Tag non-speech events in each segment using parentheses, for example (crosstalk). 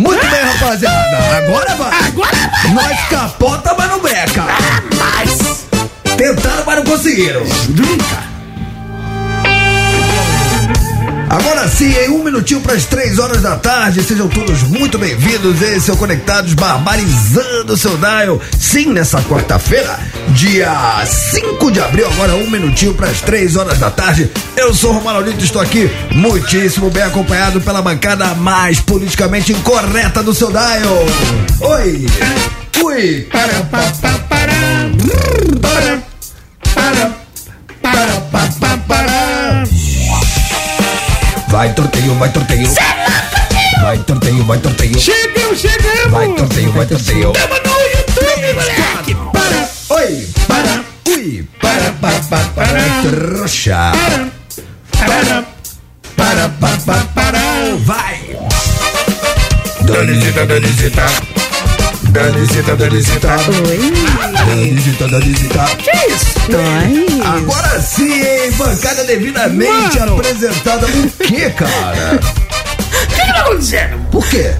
Muito bem, rapaziada. Agora vai. Agora vai. Nós capota, mas não breca. Ah, mas... Tentaram, mas não conseguiram. Nunca. Agora sim, em um minutinho para as três horas da tarde, sejam todos muito bem-vindos. Esse é o Conectados Barbarizando o seu Dial. Sim, nessa quarta-feira, dia 5 de abril, agora um minutinho para as três horas da tarde. Eu sou o Romano Lito, estou aqui muitíssimo bem acompanhado pela bancada mais politicamente incorreta do seu Dial. Oi! Ui! Para, para, para, para. Para, para, para, para, para, para. Vai, torteio, vai, torteio. Vai, torteio, vai, torteio. Chegamos, chegamos. Vai, torteio, vai, torteio. Tamo no YouTube, moleque. Para, Oi! Para! Ui! Para, para, para, para, trouxa! para, Para, para, para, para! Vai! Danisita, Danisita. Danisita, Danisita! Oi. Danisita, Danisita! Que isso? Nós. Agora sim, hein? Bancada devidamente Mano. apresentada. O que, cara? (laughs) O que que tá acontecendo? Por quê?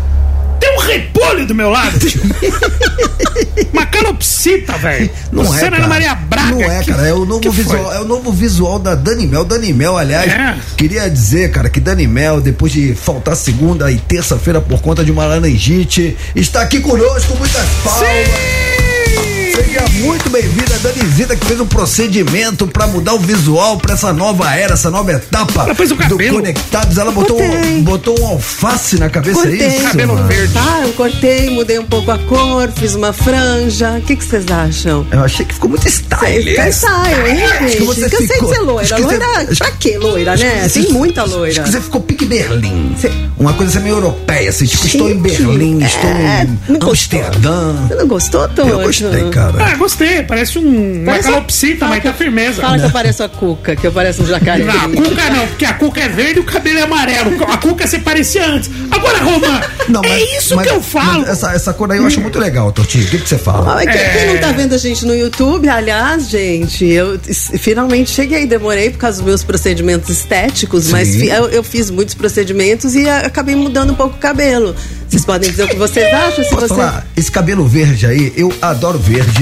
Tem um repolho do meu lado, tio. (laughs) Uma calopsita, velho. Não Você é, Ana cara. Maria Braga. Não é, que- cara. É o novo foi? visual. É o novo visual da Dani Mel. Dani Mel, aliás, É. queria dizer, cara, que Dani Mel, depois de faltar segunda e terça-feira por conta de uma laringite, está aqui conosco. Muitas palmas. Seja muito bem-vinda, Danizita, que fez um procedimento pra mudar o visual pra essa nova era, essa nova etapa Ela fez o do cabelo. Conectados. Ela botou, um, botou um alface na cabeça, Cortei. é isso? Cabelo mano? verde. Tá, eu cortei, mudei um pouco a cor, fiz uma franja. O que vocês acham? Eu achei que ficou muito style. Fica ensaio, hein, Acho que gente? você Cansei de ficou- ser loira. acho que você- Loira, acho pra quê loira, Acho né? que você- Tem muita Acho loira. que você ficou pique Berlim. Cê- Uma coisa assim meio europeia, assim, tipo, estou em Gente, Berlim, é, estou não em gostou? Amsterdã. Você não gostou, Tojo? Eu gostei, cara. Ah, gostei. Parece um, uma Parece- calopsita, mas tá firmeza. Fala que eu pareço a Cuca, que eu pareço um jacaré. Não, a Cuca não, porque a Cuca é verde e o cabelo é amarelo. A Cuca você parecia antes. Agora, Romã, é isso mas- que eu falo. mas Essa, essa cor aí eu acho muito legal, Totinho. O que, que você fala? Ah, quem, É. quem não tá vendo a gente no YouTube, aliás, gente, eu finalmente cheguei, demorei por causa dos meus procedimentos estéticos, mas Sim. fi- eu, eu fiz muitos procedimentos e acabei mudando um pouco o cabelo. Vocês podem dizer o que vocês acham? Se Posso você... falar? Esse cabelo verde aí, eu adoro verde.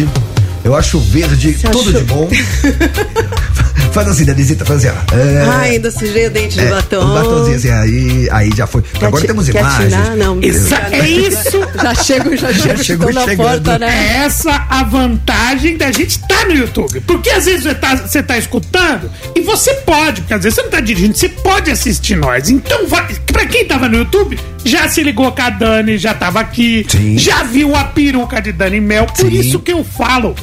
Eu acho verde Você tudo achou? de bom. (laughs) faz assim, Danizita, faz assim, ó. É, Ah, ainda sujei o dente de é, batom. Um batomzinho assim, aí, aí já foi. Quer Agora temos imagens. tirar? Não, Exa- é isso. (laughs) Já chego, já chego, chegou estou na porta, né? É essa a vantagem da gente estar no YouTube. Porque às vezes você tá, você tá escutando e você pode, porque às vezes você não tá dirigindo, você pode assistir nós. Então, vai, pra quem tava no YouTube, já se ligou com a Dani, já tava aqui, Sim. já viu a peruca de Dani Mel. Por Sim. isso que eu falo,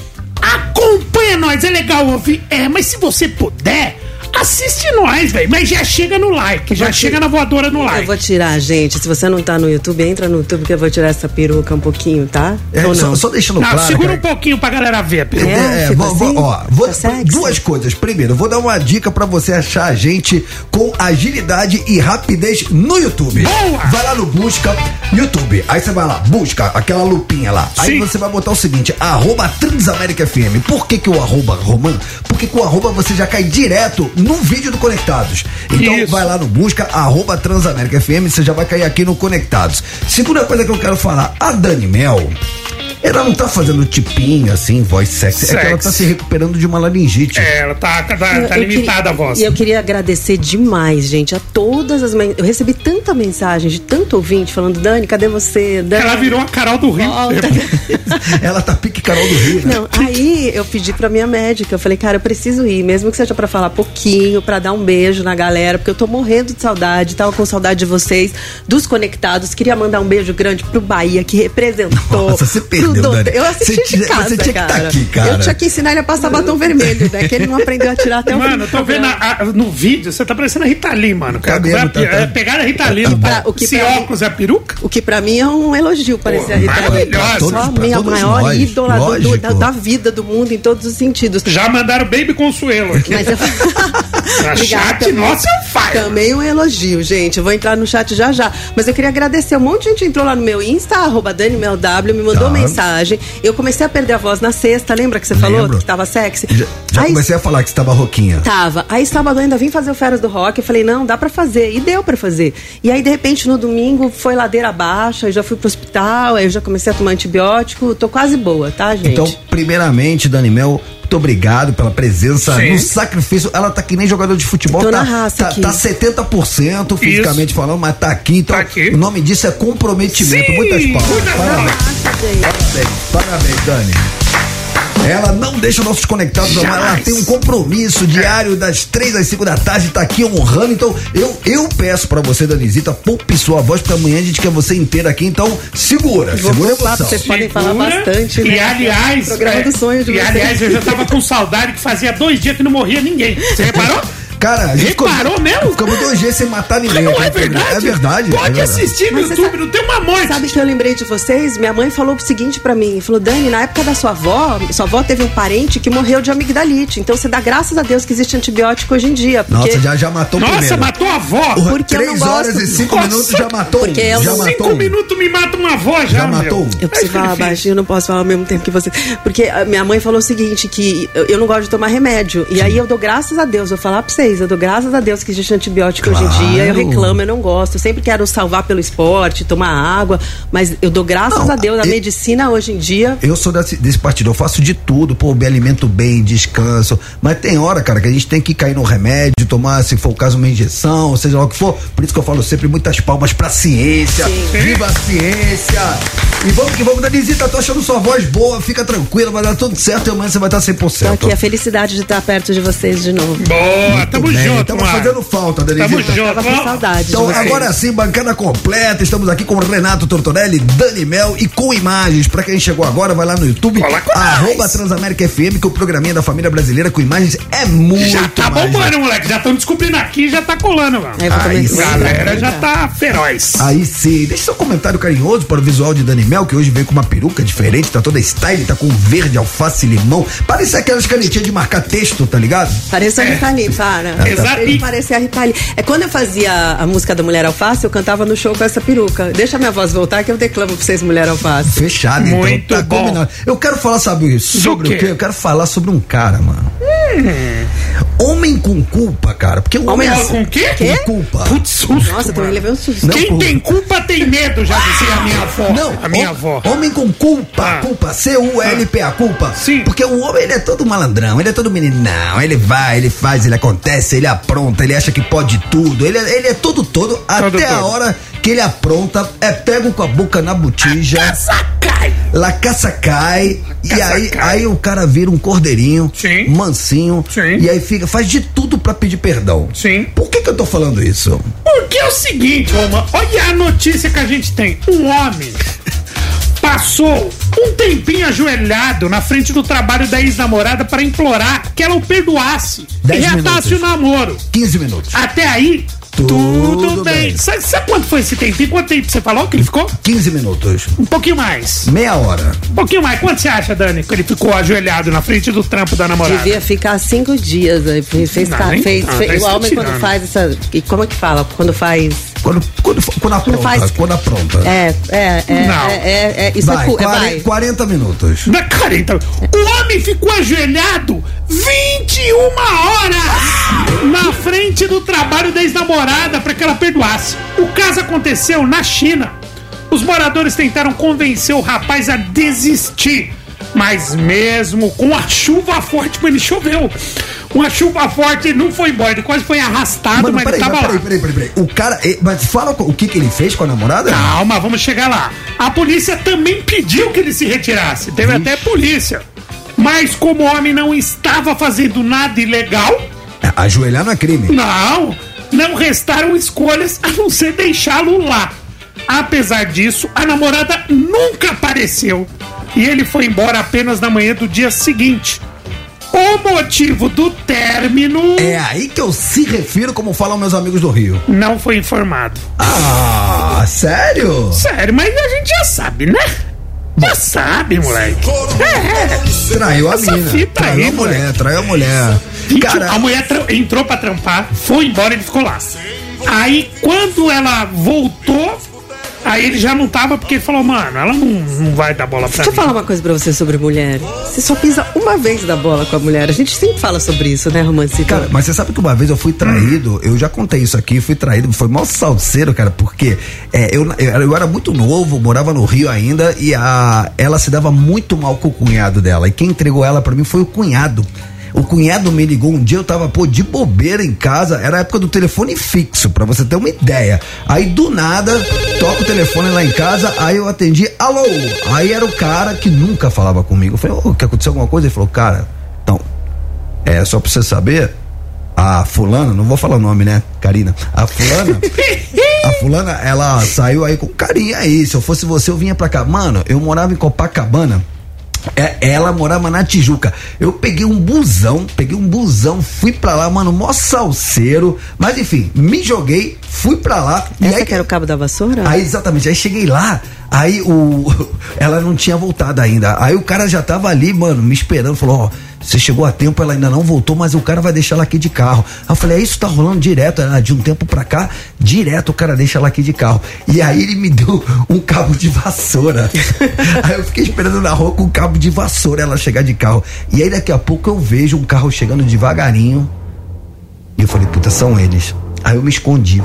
acompanha nós, é legal ouvir. É, mas se você puder, assiste nós, velho. Mas já chega no like, já vou chega te- na voadora no Eu like. vou tirar, gente. Se você não tá no YouTube, entra no YouTube que eu vou tirar essa peruca um pouquinho, tá? É, Ou só, não? só deixando Não, claro. segura cara, um pouquinho pra galera ver a peruca. É, É, fica vou, vou- assim? ó, vou- Tá duas coisas. Primeiro, eu vou dar uma dica pra você achar a gente com agilidade e rapidez no YouTube. Boa! Vai lá no busca YouTube. Aí você vai lá, busca aquela lupinha lá. Aí Sim. você vai botar o seguinte: arroba Transamérica FM. Por que, que o arroba, Roman? Porque com o arroba você já cai direto no vídeo do Conectados. Então Isso. vai lá no busca, arroba Transamérica FM, você já vai cair aqui no Conectados. Segunda coisa que eu quero falar, a Dani Mel. Ela não tá fazendo tipinho assim, voz sexy. É que ela tá se recuperando de uma laringite. É, ela tá, tá, tá Eu- eu limitada queria- a voz. E eu queria agradecer demais, gente, a todas as. men- Eu recebi tanta mensagem de tanto ouvinte falando: Dani, cadê você? Dani, Ela virou a Carol do Rio. volta." (laughs) Ela tá pique Carol do Rio, né? Não, aí eu pedi pra minha médica, eu falei, cara, eu preciso ir, mesmo que seja pra falar pouquinho, pra dar um beijo na galera, porque eu tô morrendo de saudade, tava com saudade de vocês, dos conectados. Queria mandar um beijo grande pro Bahia, que representou. Nossa, você perdeu, pro Dani. Eu assisti Você de casa, você tinha que tá cara. aqui, cara. Eu tinha que ensinar ele a passar batom vermelho, né? Que ele não aprendeu a tirar até o Mano, do tô vendo a- a- no vídeo, você tá parecendo a Rita Lee, mano. Tá mesmo, Vai- tá- tá- é, Pegaram a Rita Lee tá no bom. O que Esse pra mim- óculos é a peruca? O que pra mim é um elogio parecer a Rita Lee. Maravilhosa. Minha maior nós, ídola do- da, da vida, do mundo, em todos os sentidos. Já mandaram Baby Consuelo aqui. Mas eu, (laughs) (laughs) Obrigada chat, também. nossa, é um fire. Também um elogio, gente. Eu vou entrar no chat já já. Mas eu queria agradecer. Um monte de gente entrou lá no meu Insta, arroba DanimelW, me mandou Tá. Mensagem. Eu comecei a perder a voz na sexta, lembra que você falou Lembro. que tava sexy? Já, já Aí- comecei a falar que você tava roquinha. Tava. Aí sábado eu ainda vim fazer o Feras do Rock. Eu falei, não, dá pra fazer. E deu pra fazer. E aí, de repente, no domingo, foi ladeira abaixo. Aí já fui pro hospital. Aí eu já comecei a tomar antibiótico. Tô quase boa, tá, gente? Então, primeiramente, Dani Mel, muito obrigado pela presença Sim. no sacrifício. Ela tá que nem jogador de futebol, Tô tá, na raça tá, aqui. tá 70% fisicamente falando, mas tá aqui. Então, Tá aqui. o nome disso é comprometimento. Sim, Muitas palmas. Parabéns. Parabéns, parabéns, Dani. Ela não deixa nossos conectados amar. Ela Jamais. tem um compromisso diário das três às cinco da tarde, tá aqui honrando. Então, eu, eu peço pra você, Danizita, poupe sua voz, porque amanhã a gente quer você inteira aqui. Então, segura, Vou segura a. Vocês podem falar Segura. bastante, E né? aliás, Programa é, do sonho de e vocês. aliás, eu já tava com saudade que fazia dois dias que não morria ninguém. Você reparou? (laughs) Cara, a gente Reparou mesmo? Ficamos dois dias sem matar ninguém. Não aqui é verdade? É verdade. Pode é verdade. assistir no Mas você YouTube, sabe- não tem uma morte. Sabe que eu lembrei de vocês? Minha mãe falou o seguinte pra mim: falou, Dani, na época da sua avó, sua avó teve um parente que morreu de amigdalite. Então você dá graças a Deus que existe antibiótico hoje em dia. Porque Nossa, já, já matou Nossa, primeiro. matou a avó. Porra, porque eu Três horas e cinco Nossa, minutos já matou porque eu já matou Cinco minutos me mata uma avó já. Já meu. matou? Eu preciso Ai, falar filho, baixinho, eu não posso falar ao mesmo tempo que você. Porque a minha mãe falou o seguinte: que eu eu não gosto de tomar remédio. E aí eu dou graças a Deus, vou falar pra vocês, eu dou graças a Deus que existe antibiótico hoje em Claro. dia. Eu reclamo, eu não gosto. Eu sempre quero salvar pelo esporte, tomar água. Mas eu dou graças Não, a Deus. A e- medicina hoje em dia. Eu sou desse, desse partido, eu faço de tudo, pô, me alimento bem, descanso. Mas tem hora, cara, que a gente tem que cair no remédio, tomar, se for o caso, uma injeção, seja lá o que for. Por isso que eu falo sempre muitas palmas pra ciência. Sim. Viva a ciência! E vamos que vamos, Danisita, tô achando sua voz boa, fica tranquila, vai dar tudo certo e amanhã você vai estar 100%. Tô aqui, a felicidade de estar perto de vocês de novo. Boa, tamo bem, junto, Estamos fazendo falta, Tamo Danisita. junto. Tava com saudade Então, agora sim, bancada completa. Estamos aqui com Renato Tortorelli, Dani Mel e com imagens. Pra quem chegou agora, vai lá no YouTube, Cola com arroba. Transamérica FM, que o programinha da família brasileira com imagens é muito Já tá mais. bombando, moleque. Já estão descobrindo aqui já tá colando, mano. Aí sim. A galera já tá feroz. Aí sim, deixa seu comentário carinhoso para o visual de Dani Mel, que hoje veio com uma peruca diferente, tá toda style, tá com verde, alface e limão. Parece aquelas canetinhas de marcar texto, tá ligado? Parece a Rita Lee, para. Exato. Ele parecia a Rita Lee. É quando eu fazia a música da Mulher Alface, eu cantava no show com essa peruca. Deixa minha voz voltar que eu declamo pra vocês Mulher Alface. Fechado, Muito então tá bom. combinado. Eu quero falar, sabe, sobre quê? o quê? Eu quero falar sobre um cara, mano. Homem com culpa, cara. Porque o homem, Homem é Com o quê? Com culpa. Putz, susto. Nossa, também mano. levei um susto. Não, Quem pô. tem culpa tem medo, já dizia a minha avó. Não, a minha avó. Homem com culpa, Ah. culpa, C-U-L-P-A, culpa. Sim. Porque o homem, ele é todo malandrão, ele é todo meninão, ele vai, ele faz, ele acontece, ele apronta, ele acha que pode tudo, ele, é- ele é todo todo, até a todo. hora que ele apronta, é pego com a boca na botija, la caça cai, e caça aí, cai. aí o cara vira um cordeirinho, Sim. mansinho, Sim. e aí fica, faz de tudo pra pedir perdão. Sim. Por que que eu tô falando isso? Porque é o seguinte, Roma, olha a notícia que a gente tem. Um homem passou um tempinho ajoelhado na frente do trabalho da ex-namorada para implorar que ela o perdoasse e Dez reatasse minutos. o namoro. 15 minutos. Até aí, Tudo tudo, bem. bem. Sabe, sabe quanto foi esse tempinho? Quanto tempo você falou que ele ficou? 15 minutos. Um pouquinho mais. Meia hora. Um pouquinho mais. Quanto você acha, Dani, que ele ficou ajoelhado na frente do trampo da namorada? Devia ficar cinco dias. aí Fez, fez, Não, ca- nem fez, tanto, fez- o homem quando faz essa. e Como é que fala? Quando faz. Quando, quando, quando apronta, faz- quando apronta. É, é, é. Não. é, é, é, isso vai, é, cu- é, 40, vai. 40 minutos. Na cara, então. O homem ficou ajoelhado 21 horas na frente do trabalho da ex-namorada para que ela perdoasse. O caso aconteceu na China. Os moradores tentaram convencer o rapaz a desistir. Mas mesmo com a chuva forte, ele choveu. Uma chuva forte, ele não foi embora, ele quase foi arrastado, Mano, mas peraí, ele mas tava peraí, lá. peraí, peraí, peraí. O cara. eh, Mas fala o que, que ele fez com a namorada? Calma, vamos chegar lá. A polícia também pediu que ele se retirasse. Teve até polícia. Mas como o homem não estava fazendo nada ilegal, Ajoelhar não é crime. não, não restaram escolhas a não ser deixá-lo lá. Apesar disso, a namorada nunca apareceu. E ele foi embora apenas na manhã do dia seguinte. O motivo do término É aí que eu se refiro como falam meus amigos do Rio. não foi informado. Ah, sério? Sério, mas a gente já sabe, né? Já sabe, moleque. É. Traiu a Essa mina. Traiu aí, a mulher, moleque. traiu a mulher. 21, Cara, a mulher entrou pra trampar, foi embora e ele ficou lá. Aí quando ela voltou, aí ele já não tava, porque ele falou, mano, ela não, não vai dar bola pra Deixa eu mim. falar uma coisa pra você sobre mulher. Você só pisa uma vez da bola com a mulher. A gente sempre fala sobre isso, né, Romancito? Cara, mas você sabe que uma vez eu fui traído, eu já contei isso aqui, fui traído, foi mal salseiro, cara, porque é, eu, eu, eu era muito novo, morava no Rio ainda, e a, ela se dava muito mal com o cunhado dela. E quem entregou ela pra mim foi o cunhado. O cunhado me ligou um dia, eu tava, pô, de bobeira em casa, era a época do telefone fixo, pra você ter uma ideia. Aí do nada, toca o telefone lá em casa, aí eu atendi, alô! Aí era o cara que nunca falava comigo. Eu falei, ô, que aconteceu alguma coisa? Ele falou, cara, então, é, só pra você saber, a fulana, não vou falar o nome, né, Karina? A fulana, a fulana, ela saiu aí com carinha aí. Se eu fosse você, eu vinha pra cá. Mano, eu morava em Copacabana. É, ela morava na Tijuca. Eu peguei um busão, peguei um busão, fui pra lá, mano, mó salseiro. Mas enfim, me joguei, fui pra lá. e Essa aí, que era o cabo da vassoura? Aí, exatamente, aí cheguei lá, aí o. (laughs) Ela não tinha voltado ainda. Aí o cara já tava ali, mano, me esperando, falou, ó. Você chegou a tempo, ela ainda não voltou, mas o cara vai deixar ela aqui de carro. Aí eu falei, é isso tá rolando direto, ela, de um tempo pra cá, direto o cara deixa ela aqui de carro. E aí ele me deu um cabo de vassoura. (laughs) aí eu fiquei esperando na rua com um cabo de vassoura ela chegar de carro. E aí daqui a pouco eu vejo um carro chegando devagarinho. E eu falei, puta, são eles. Aí eu me escondi.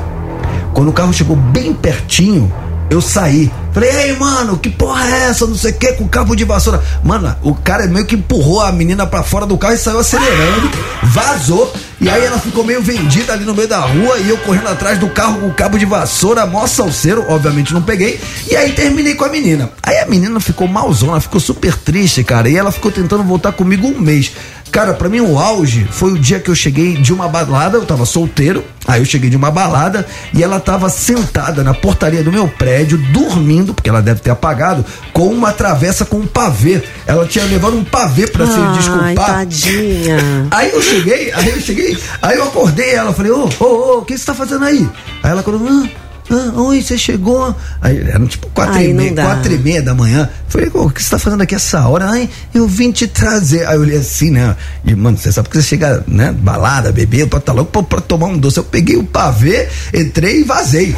Quando o carro chegou bem pertinho, eu saí. Falei, ei, mano, que porra é essa? Não sei o que, com cabo de vassoura. Mano, o cara meio que empurrou a menina pra fora do carro e saiu acelerando, vazou. E aí ela ficou meio vendida ali no meio da rua e eu correndo atrás do carro com cabo de vassoura, mó salseiro, obviamente não peguei. E aí terminei com a menina. Aí a menina ficou malzona, ficou super triste, cara. E ela ficou tentando voltar comigo um mês. Cara, pra mim o auge foi o dia que eu cheguei de uma balada, eu tava solteiro, aí eu cheguei de uma balada e ela tava sentada na portaria do meu prédio, dormindo, porque ela deve ter apagado, com uma travessa com um pavê. Ela tinha levado um pavê pra se desculpar. tadinha. (laughs) Aí eu cheguei, aí eu cheguei, aí eu acordei ela, falei, ô, ô, ô, o que você tá fazendo aí? Aí ela acordou, ah, ah, oi, você chegou? Aí eram tipo quatro Ai, e meia, quatro e meia da manhã. Falei, o que você tá fazendo aqui essa hora? Ai, eu vim te trazer. Aí eu olhei assim, né? E, mano, você sabe que você chega, né, balada, beber, pra tá louco pra, pra tomar um doce. Eu peguei o pavê, entrei e vazei.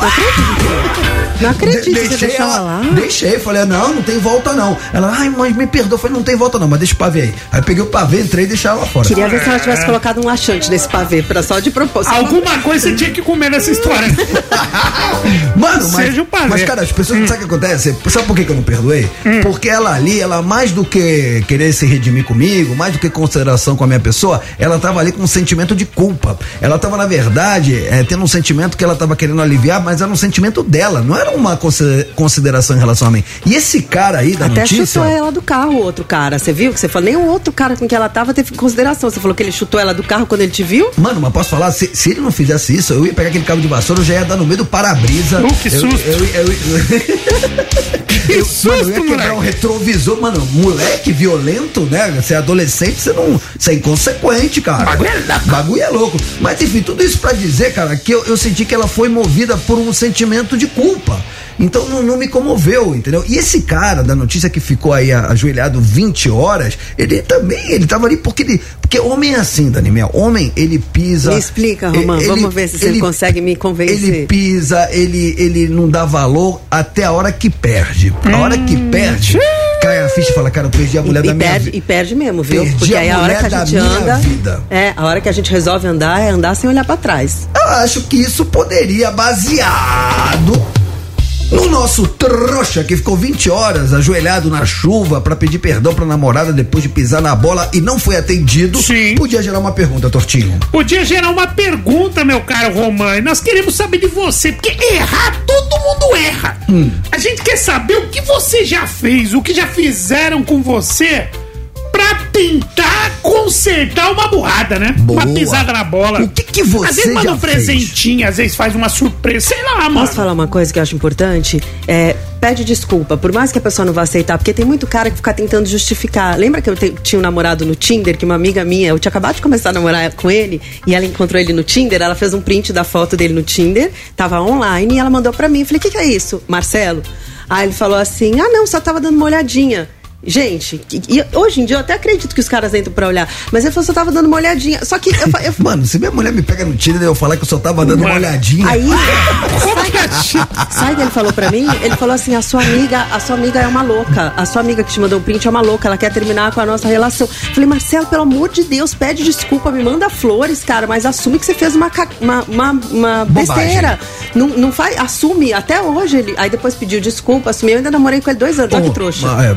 Não acredito De- que você ela lá. Deixei, falei, não, não tem volta não. Ela, ai, mas me perdoa. Falei, não tem volta não, mas deixa o pavê aí. Aí eu peguei o pavê, entrei e deixei ela fora. Queria ver se ela tivesse colocado um laxante nesse pavê, pra só de propósito. Alguma coisa você tinha que comer nessa história. (laughs) Mano, mas, Seja um pavê. mas cara, as pessoas não sabem o que acontece? Sabe por que, que eu não perdoei? Porque ela ali, ela mais do que querer se redimir comigo, mais do que consideração com a minha pessoa, ela tava ali com um sentimento de culpa. Ela tava, na verdade, é, tendo um sentimento que ela tava querendo aliviar, mas era um sentimento dela, não era uma consi- consideração em relação a mim. E esse cara aí da Até notícia. chutou ela do carro, o outro cara. Você viu que você falou? Nem o outro cara com que ela tava teve consideração. Você falou que ele chutou ela do carro quando ele te viu? Mano, mas posso falar, se, se ele não fizesse isso, eu ia pegar aquele cabo de vassoura, eu já ia dar no meio do para-brisa. Uh, que susto. Eu, eu, eu- (laughs) Que eu- susto, mano, eu ia quebrar moleque. um retrovisor, mano, moleque violento, né? Você é adolescente, você não. Você é inconsequente, cara. Bagulho é louco. Bagulho é louco. Mas enfim, tudo isso pra dizer, cara, que eu, eu senti que ela foi movida por um sentimento de culpa. Então não, não me comoveu, entendeu? E esse cara da notícia que ficou aí ajoelhado 20 horas, ele também, ele tava ali porque ele. Porque homem é assim, Daniel. Homem, ele pisa. Me explica, Romã. ele- Vamos ver se você consegue me convencer. Ele pisa, ele, ele não dá valor até a hora que perde. A hora que perde, cai a ficha e fala, cara, eu perdi a mulher E, da e minha perde, vida. e perde mesmo, viu? Perdi Porque a aí a hora mulher que a da gente minha anda. vida. É, a hora que a gente resolve andar é andar sem olhar pra trás. Eu acho que isso poderia, baseado no nosso trouxa que ficou 20 horas ajoelhado na chuva pra pedir perdão pra namorada depois de pisar na bola e não foi atendido, Sim. podia gerar uma pergunta, Tortinho. Podia gerar uma pergunta, meu caro Romã, nós queremos saber de você, porque errar, todo mundo erra. Hum. A gente quer saber o que você já fez, o que já fizeram com você pra tentar consertar uma burrada, né? Boa. Uma pisada na bola. O que que você Às vezes manda já um presentinho, às vezes faz uma surpresa, sei lá, mano. Posso falar uma coisa que eu acho importante? É, pede desculpa, por mais que a pessoa não vá aceitar, porque tem muito cara que fica tentando justificar. Lembra que eu te- tinha um namorado no Tinder, que uma amiga minha, eu tinha acabado de começar a namorar com ele, e ela encontrou ele no Tinder, ela fez um print da foto dele no Tinder, tava online, e ela mandou pra mim. Eu falei, o que, que é isso, Marcelo? Aí ele falou assim: ah, não, só tava dando uma olhadinha. Gente, e, e hoje em dia eu até acredito que os caras entram pra olhar. Mas ele falou que eu tava dando uma olhadinha. Só que eu, eu Mano, se minha mulher me pega no Tinder e eu falar que eu só tava dando uma olhadinha. Aí, (laughs) sabe, sabe o que ele falou pra mim? Ele falou assim: a sua amiga, a sua amiga é uma louca. A sua amiga que te mandou o print é uma louca, ela quer terminar com a nossa relação. Falei, Marcelo, pelo amor de Deus, pede desculpa, me manda flores, cara, mas assume que você fez uma, uma, uma, uma besteira. Não, não faz, assume, até hoje ele. Aí depois pediu desculpa, assumiu, eu ainda namorei com ele dois anos, olha que trouxa. é,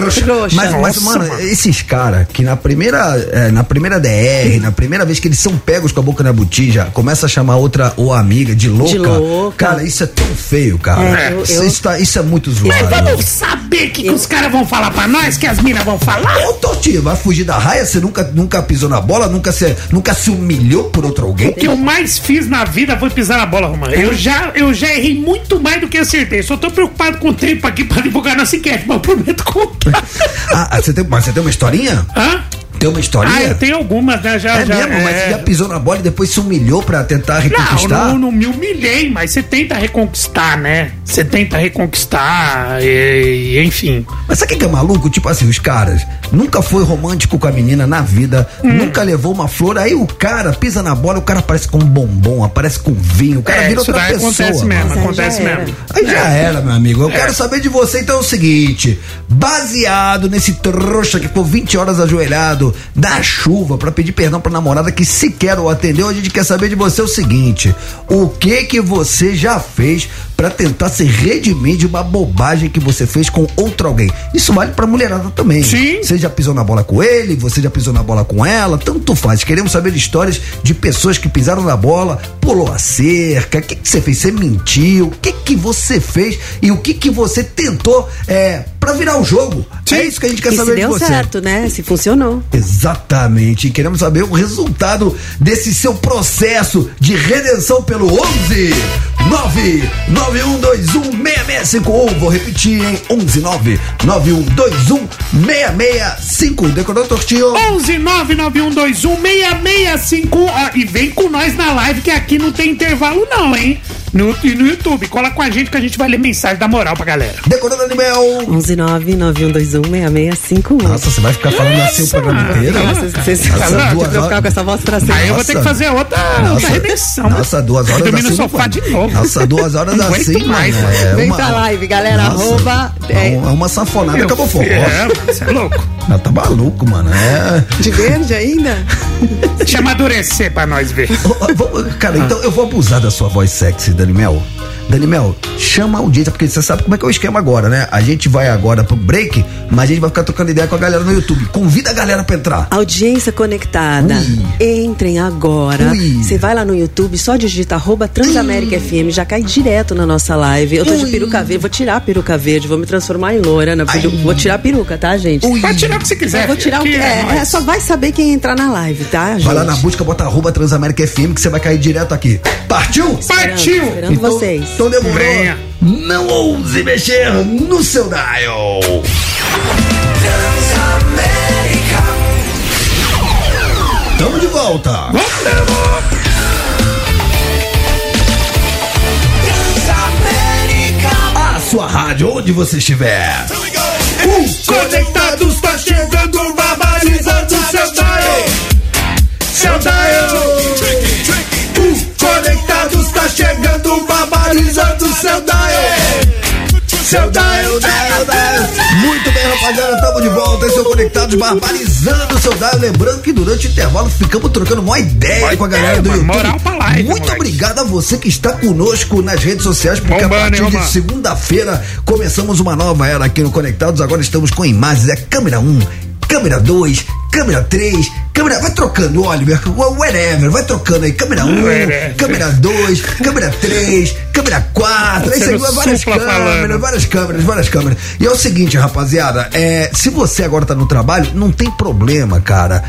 trouxa. Mas, mas, Nossa, mano, mano. esses caras que na primeira, é, na primeira DR, na primeira vez que eles são pegos com a boca na botija, começa a chamar outra ou amiga de louca. De louca. Cara, isso é tão feio, cara. É, eu- isso, eu- isso tá- isso é muito Mas zoado. vamos saber o que, que os caras vão falar pra nós, que as minas vão falar? Ô, Torti, vai fugir da raia? Você nunca, nunca pisou na bola? Nunca se, nunca se humilhou por outro alguém? O que eu mais fiz na vida foi pisar na bola, Romano. Eu já, eu já errei muito mais do que acertei. Só tô preocupado com o tempo aqui pra divulgar nossa enquete, mas eu prometo contar. (laughs) Ah, ah, você tem, mas você tem uma historinha? Hã? Tem uma historinha? Ah, eu tenho algumas, né? Já, É já, mesmo, mas você já pisou na bola e depois se humilhou pra tentar Não, reconquistar? não, não me humilhei, mas você tenta reconquistar, né? Você tenta reconquistar, e, e, enfim. Mas sabe o que é maluco? Tipo assim, os caras nunca foi romântico com a menina na vida, Hum. nunca levou uma flor, aí o cara pisa na bola, o cara aparece com um bombom, aparece com vinho, o cara É, vira outra daí pessoa. acontece mesmo, Mas acontece mesmo. Aí já É. era, meu amigo. Eu quero saber de você, então é o seguinte: baseado nesse trouxa que ficou 20 horas ajoelhado na chuva pra pedir perdão pra namorada que sequer o atendeu, a gente quer saber de você o seguinte: o que que você já fez pra tentar se redimir de uma bobagem que você fez com outro alguém? Isso vale pra mulherada também. Sim. Você já pisou na bola com ele, você já pisou na bola com ela, tanto faz. Queremos saber histórias de pessoas que pisaram na bola, pulou a cerca, o que, que você fez? Você mentiu, o que, que você fez e o que, que você tentou é, para virar o jogo. É isso que a gente quer e saber se de deu você. certo, né? Se funcionou. Exatamente. E queremos saber o resultado desse seu processo de redenção pelo 11 991216651. Vou repetir, hein? 11 991216651. Decorou, Tortinho? 11 991216651 Ó, e vem com nós na live que aqui não tem intervalo não, hein? No, e no YouTube, cola com a gente que a gente vai ler mensagem da moral pra galera. Decorou, Animal? 11991216651. Nossa, você vai ficar falando assim o programa inteiro? Nossa, Nossa, vão ficar com essa voz pra sempre. Aí eu vou ter que Nossa. fazer outra, outra redenção. Nossa, duas horas Dormir no assim. não sofá de novo. Nossa, duas horas Não assim, mais, mano. É Vem uma, pra live, galera. Nossa, Arroba. É É, um- é uma sanfonada acabou forró. É, mano, você é louco. Ela tá maluco, mano. É. de verde ainda? (laughs) Deixa amadurecer pra nós ver. Cara, então eu vou abusar da sua voz sexy, Dani Mel. Dani Mel, chama a audiência, porque você sabe como é que é o esquema agora, né? A gente vai agora pro break, mas a gente vai ficar trocando ideia com a galera no YouTube. Convida a galera pra entrar. Audiência conectada. Ui. Entrem agora. Você vai lá no YouTube, só digita arroba Transamérica FM, já cai direto na nossa live. Eu tô de Ui. peruca verde, vou tirar a peruca verde, vou me transformar em loura. Na peru- Ai. Vou tirar a peruca, tá, gente? Ui. Pode tirar o que você quiser. Eu vou tirar o que. É, nós. é, só vai saber quem entrar na live, tá, gente? Vai lá na busca, bota arroba Transamérica FM que você vai cair direto aqui. Partiu? Partiu! Esperando vocês. Então demorou. Venha. Não ouse mexer no seu dial. Tamo de volta. A sua rádio, onde você estiver. O Conectados tá chegando, barbarizando seu dial. Seu dial. O Conectados tá chegando, seu dial. Seu dial, dial, dial. Muito bem, rapaziada, estamos de volta. Esse é Conectados barbarizando o seu dial. Lembrando que durante o intervalo ficamos trocando uma ideia Uma com a galera ideia, do mano. YouTube. Moral pra live, Muito moleque. obrigado a você que está conosco nas redes sociais, porque Bombando, a partir hein, de segunda-feira começamos uma nova era aqui no Conectados. Agora estamos com imagens, é câmera 1, câmera 2, câmera 3, câmera. Vai trocando, Oliver, whatever, vai trocando aí. Câmera 1, Whatever. câmera 2, câmera 3, câmera 4, aí Você várias câmeras, falando. várias câmeras, várias câmeras. E é o seguinte, rapaziada, é, se você agora tá no trabalho, não tem problema, cara.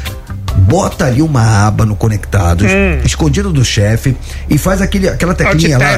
Bota ali uma aba no Conectados, escondido do chefe, e faz aquele, aquela teclinha lá.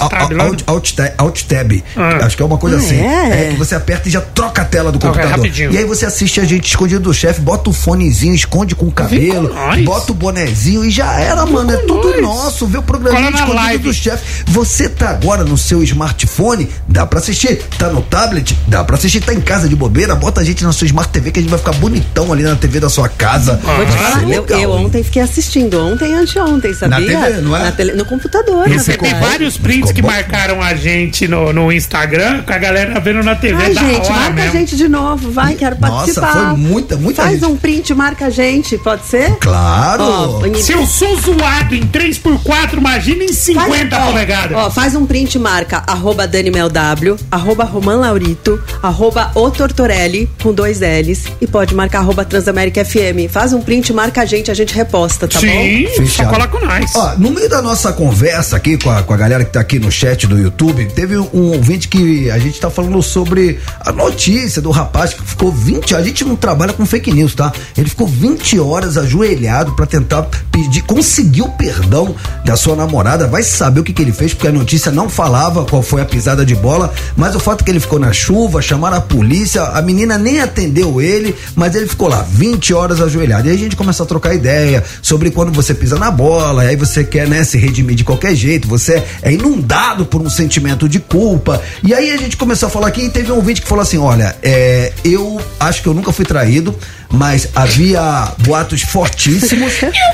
Alt-tab, lá. Alt- alt- tab- alt tab. Ah. Acho que é uma coisa Ah, assim. é? que você aperta e já troca a tela do Troca, computador. rapidinho. E aí você assiste a gente escondido do chefe, bota o fonezinho, esconde com o cabelo, com bota o bonezinho e já era, mano. É tudo nós. nosso. Vê o programinha na escondido live. do chefe. Você tá agora no seu smartphone, dá pra assistir. Tá no tablet, dá pra assistir. Tá em casa de bobeira, bota a gente na sua Smart TV que a gente vai ficar bonitão ali na TV da sua casa. Ah, Ser eu, eu ontem fiquei assistindo, ontem e anteontem, sabia? TV, não é? Na tele- no computador, na Você tem vários prints Ficou que bom. marcaram a gente no, no Instagram, com a galera vendo na TV Ai, da gente, hora marca mesmo. a gente de novo, vai, quero Nossa, participar. foi muita, muita Faz gente. um print, marca a gente, pode ser? Claro. Ó, em- Se eu sou zoado em 3x4, imagina em 50 Faz- ó, polegadas. Ó, faz um print, marca arroba DanimelW, arroba Roman Laurito, arroba O Tortorelli, com dois L's, e pode marcar arroba Transamérica FM. Faz um print, marca a gente, a gente reposta, tá Sim, bom? só Fechado. cola com nós. Ó, no meio da nossa conversa aqui com a, com a galera que tá aqui no chat do YouTube, teve um ouvinte que a gente tá falando sobre a notícia do rapaz que ficou 20 A gente não trabalha com fake news, tá? Ele ficou 20 horas ajoelhado pra tentar pedir, conseguir o perdão da sua namorada. Vai saber o que, que ele fez, porque a notícia não falava qual foi a pisada de bola, mas o fato é que ele ficou na chuva, chamaram a polícia, a menina nem atendeu ele, mas ele ficou lá 20 horas ajoelhado. E a gente começa a trocar ideia sobre quando você pisa na bola, aí você quer, né, se redimir de qualquer jeito, você é inundado por um sentimento de culpa. E aí a gente começou a falar aqui e teve um ouvinte que falou assim: olha, é, eu acho que eu nunca fui traído, mas havia boatos fortíssimos.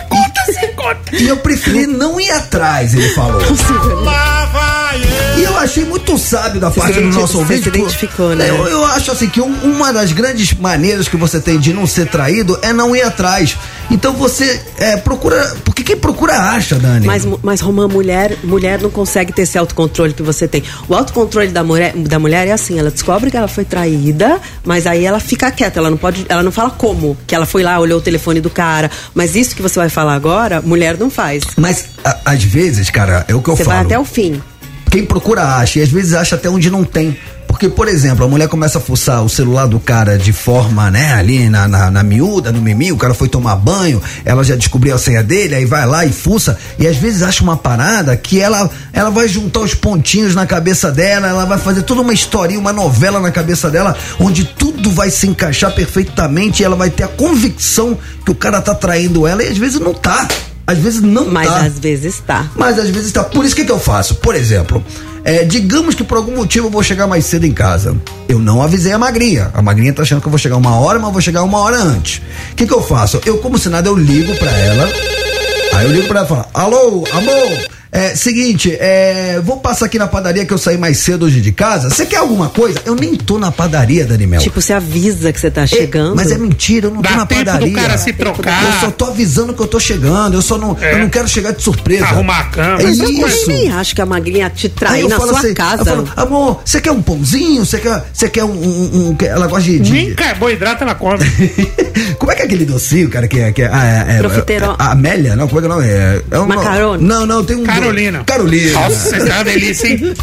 Conta sem conta. E eu preferi não ir atrás, ele falou. E eu achei muito sábio da parte do nosso você ouvinte. se identificou, né? Eu, eu acho assim que um- uma das grandes maneiras que você tem de não ser traído é não ir atrás. Então você é, procura. Porque quem procura acha, Dani. Mas, mas Romã, mulher, mulher não consegue ter esse autocontrole que você tem. O autocontrole da mulher, da mulher é assim, ela descobre que ela foi traída, mas aí ela fica quieta, ela não pode, ela não fala como, que ela foi lá, olhou o telefone do cara. Mas isso que você vai falar agora, mulher não faz. Mas a- às vezes, cara, é o que eu Você falo. vai até o fim. Quem procura acha, e às vezes acha até onde não tem. Porque, por exemplo, a mulher começa a fuçar o celular do cara de forma, né, ali na, na, na miúda, no mimi, o cara foi tomar banho, ela já descobriu a senha dele, aí vai lá e fuça, e às vezes acha uma parada que ela, ela vai juntar os pontinhos na cabeça dela, ela vai fazer toda uma historinha, uma novela na cabeça dela, onde tudo vai se encaixar perfeitamente e ela vai ter a convicção que o cara tá traindo ela, e às vezes não tá. Às vezes não Mas tá. às vezes tá. Mas às vezes tá. Por isso que, que eu faço? Por exemplo, é, digamos que por algum motivo eu vou chegar mais cedo em casa. Eu não avisei a magrinha. A magrinha tá achando que eu vou chegar uma hora, mas eu vou chegar uma hora antes. O que, que eu faço? Eu, como se nada, eu ligo pra ela. Aí eu ligo pra ela e falo: Alô, amor, é seguinte, é, vou passar aqui na padaria que eu saí mais cedo hoje de casa. Você quer alguma coisa? Eu nem tô na padaria, Dani Mel. Tipo, você avisa que você tá É, chegando. mas é mentira, eu não tô Dá na tempo do padaria. cara se trocar. Eu só tô avisando que eu tô chegando. Eu só não, É. eu não quero chegar de surpresa. Arrumar a cama, É Eu isso. nem acho que a magrinha te eu na sua assim, casa. Eu falo, amor, você quer um pãozinho? Você quer, você quer um, um- um- Ela gosta de. de- Nem carboidrato ela come. (laughs) como é que é aquele docinho, cara, que é. Que é, ah, é, é, é- a Amélia? Não, como é que é o nome? É, é um, Macarone. Não, não, tem um. Carolina. Carolina. Nossa, é uma delícia, hein?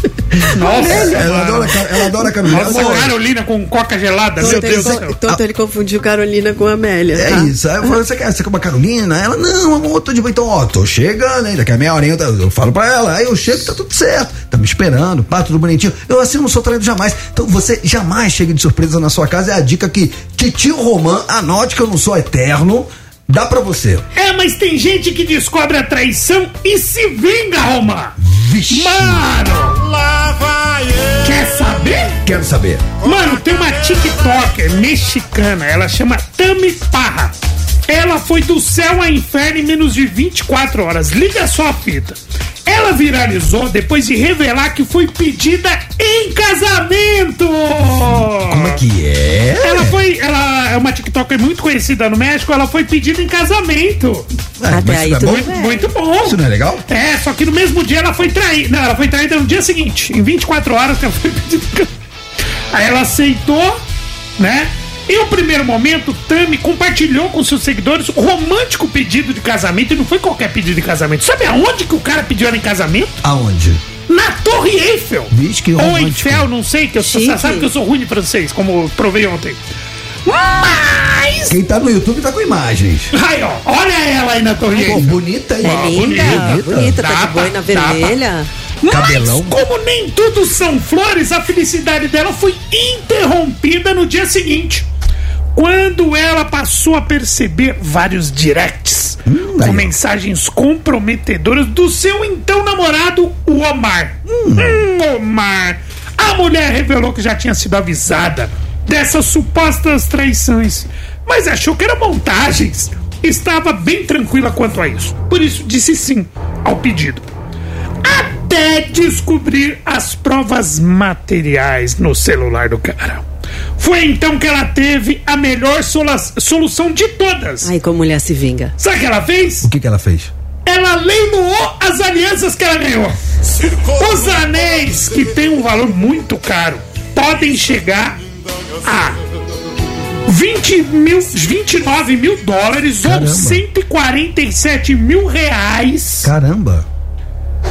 Nossa, Ela adora, ela adora Carolina. Nossa, Amor, Carolina com coca gelada, meu Tonto, ele, Deus do céu. tonto, ele confundiu Carolina com Amélia. É tá? isso. Aí eu falo, você quer, você quer uma Carolina? Ela, não, amor, tô de boa. Então, ó, tô chegando, hein? Daqui a meia horinha eu, eu falo pra ela. Aí eu chego e tá tudo certo. Tá me esperando, pá, tudo bonitinho. Eu assim não sou traído jamais. Então você jamais chega de surpresa na sua casa. É a dica que Titio Romã, anote que eu não sou eterno. Dá pra você. É, mas tem gente que descobre a traição e se vinga, Roma. Vixe. Mano, Lá vai ele. quer saber? Quero saber. Mano, tem uma TikToker mexicana, ela chama Tami Parra. Ela foi do céu ao inferno em menos de 24 horas. Liga só a fita. Ela viralizou depois de revelar que foi pedida em casamento. Como é que é? Ela foi, ela é uma TikToker muito conhecida no México, ela foi pedida em casamento. É, Até mas aí é bom? Muito, muito bom. Isso não é legal? É, só que no mesmo dia ela foi traída. Não, ela foi traída no dia seguinte, em 24 horas que ela foi pedida. em casamento. Aí ela aceitou, né? Em um primeiro momento, Tami compartilhou com seus seguidores o romântico pedido de casamento e não foi qualquer pedido de casamento. Sabe aonde que o cara pediu ela em casamento? Aonde? Na Torre Eiffel. Vixe, que Ou. Eiffel, não sei, que eu sou, Chique. sabe que eu sou ruim de francês, como eu provei ontem. Mas. Quem tá no YouTube tá com imagens. Aí, ó, olha ela aí na torre. Pô, bonita aí. Ó, Linda, bonita. bonita, tá de boina vermelha. Cabelão. Mas como nem tudo são flores, a felicidade dela foi interrompida no dia seguinte. Quando ela passou a perceber vários directs Hum, com mensagens comprometedoras do seu então namorado, o Omar. Hum, Omar. A mulher revelou que já tinha sido avisada dessas supostas traições, mas achou que eram montagens. Estava bem tranquila quanto a isso. Por isso disse sim ao pedido até descobrir as provas materiais no celular do cara. Foi então que ela teve a melhor sola- solução de todas. Ai, como mulher se vinga. Sabe o que ela fez? O que que ela fez? Ela leiloou as alianças que ela ganhou. Os anéis, que têm um valor muito caro, podem chegar a 20 mil, 29 mil dólares Caramba. ou 147 mil reais. Caramba.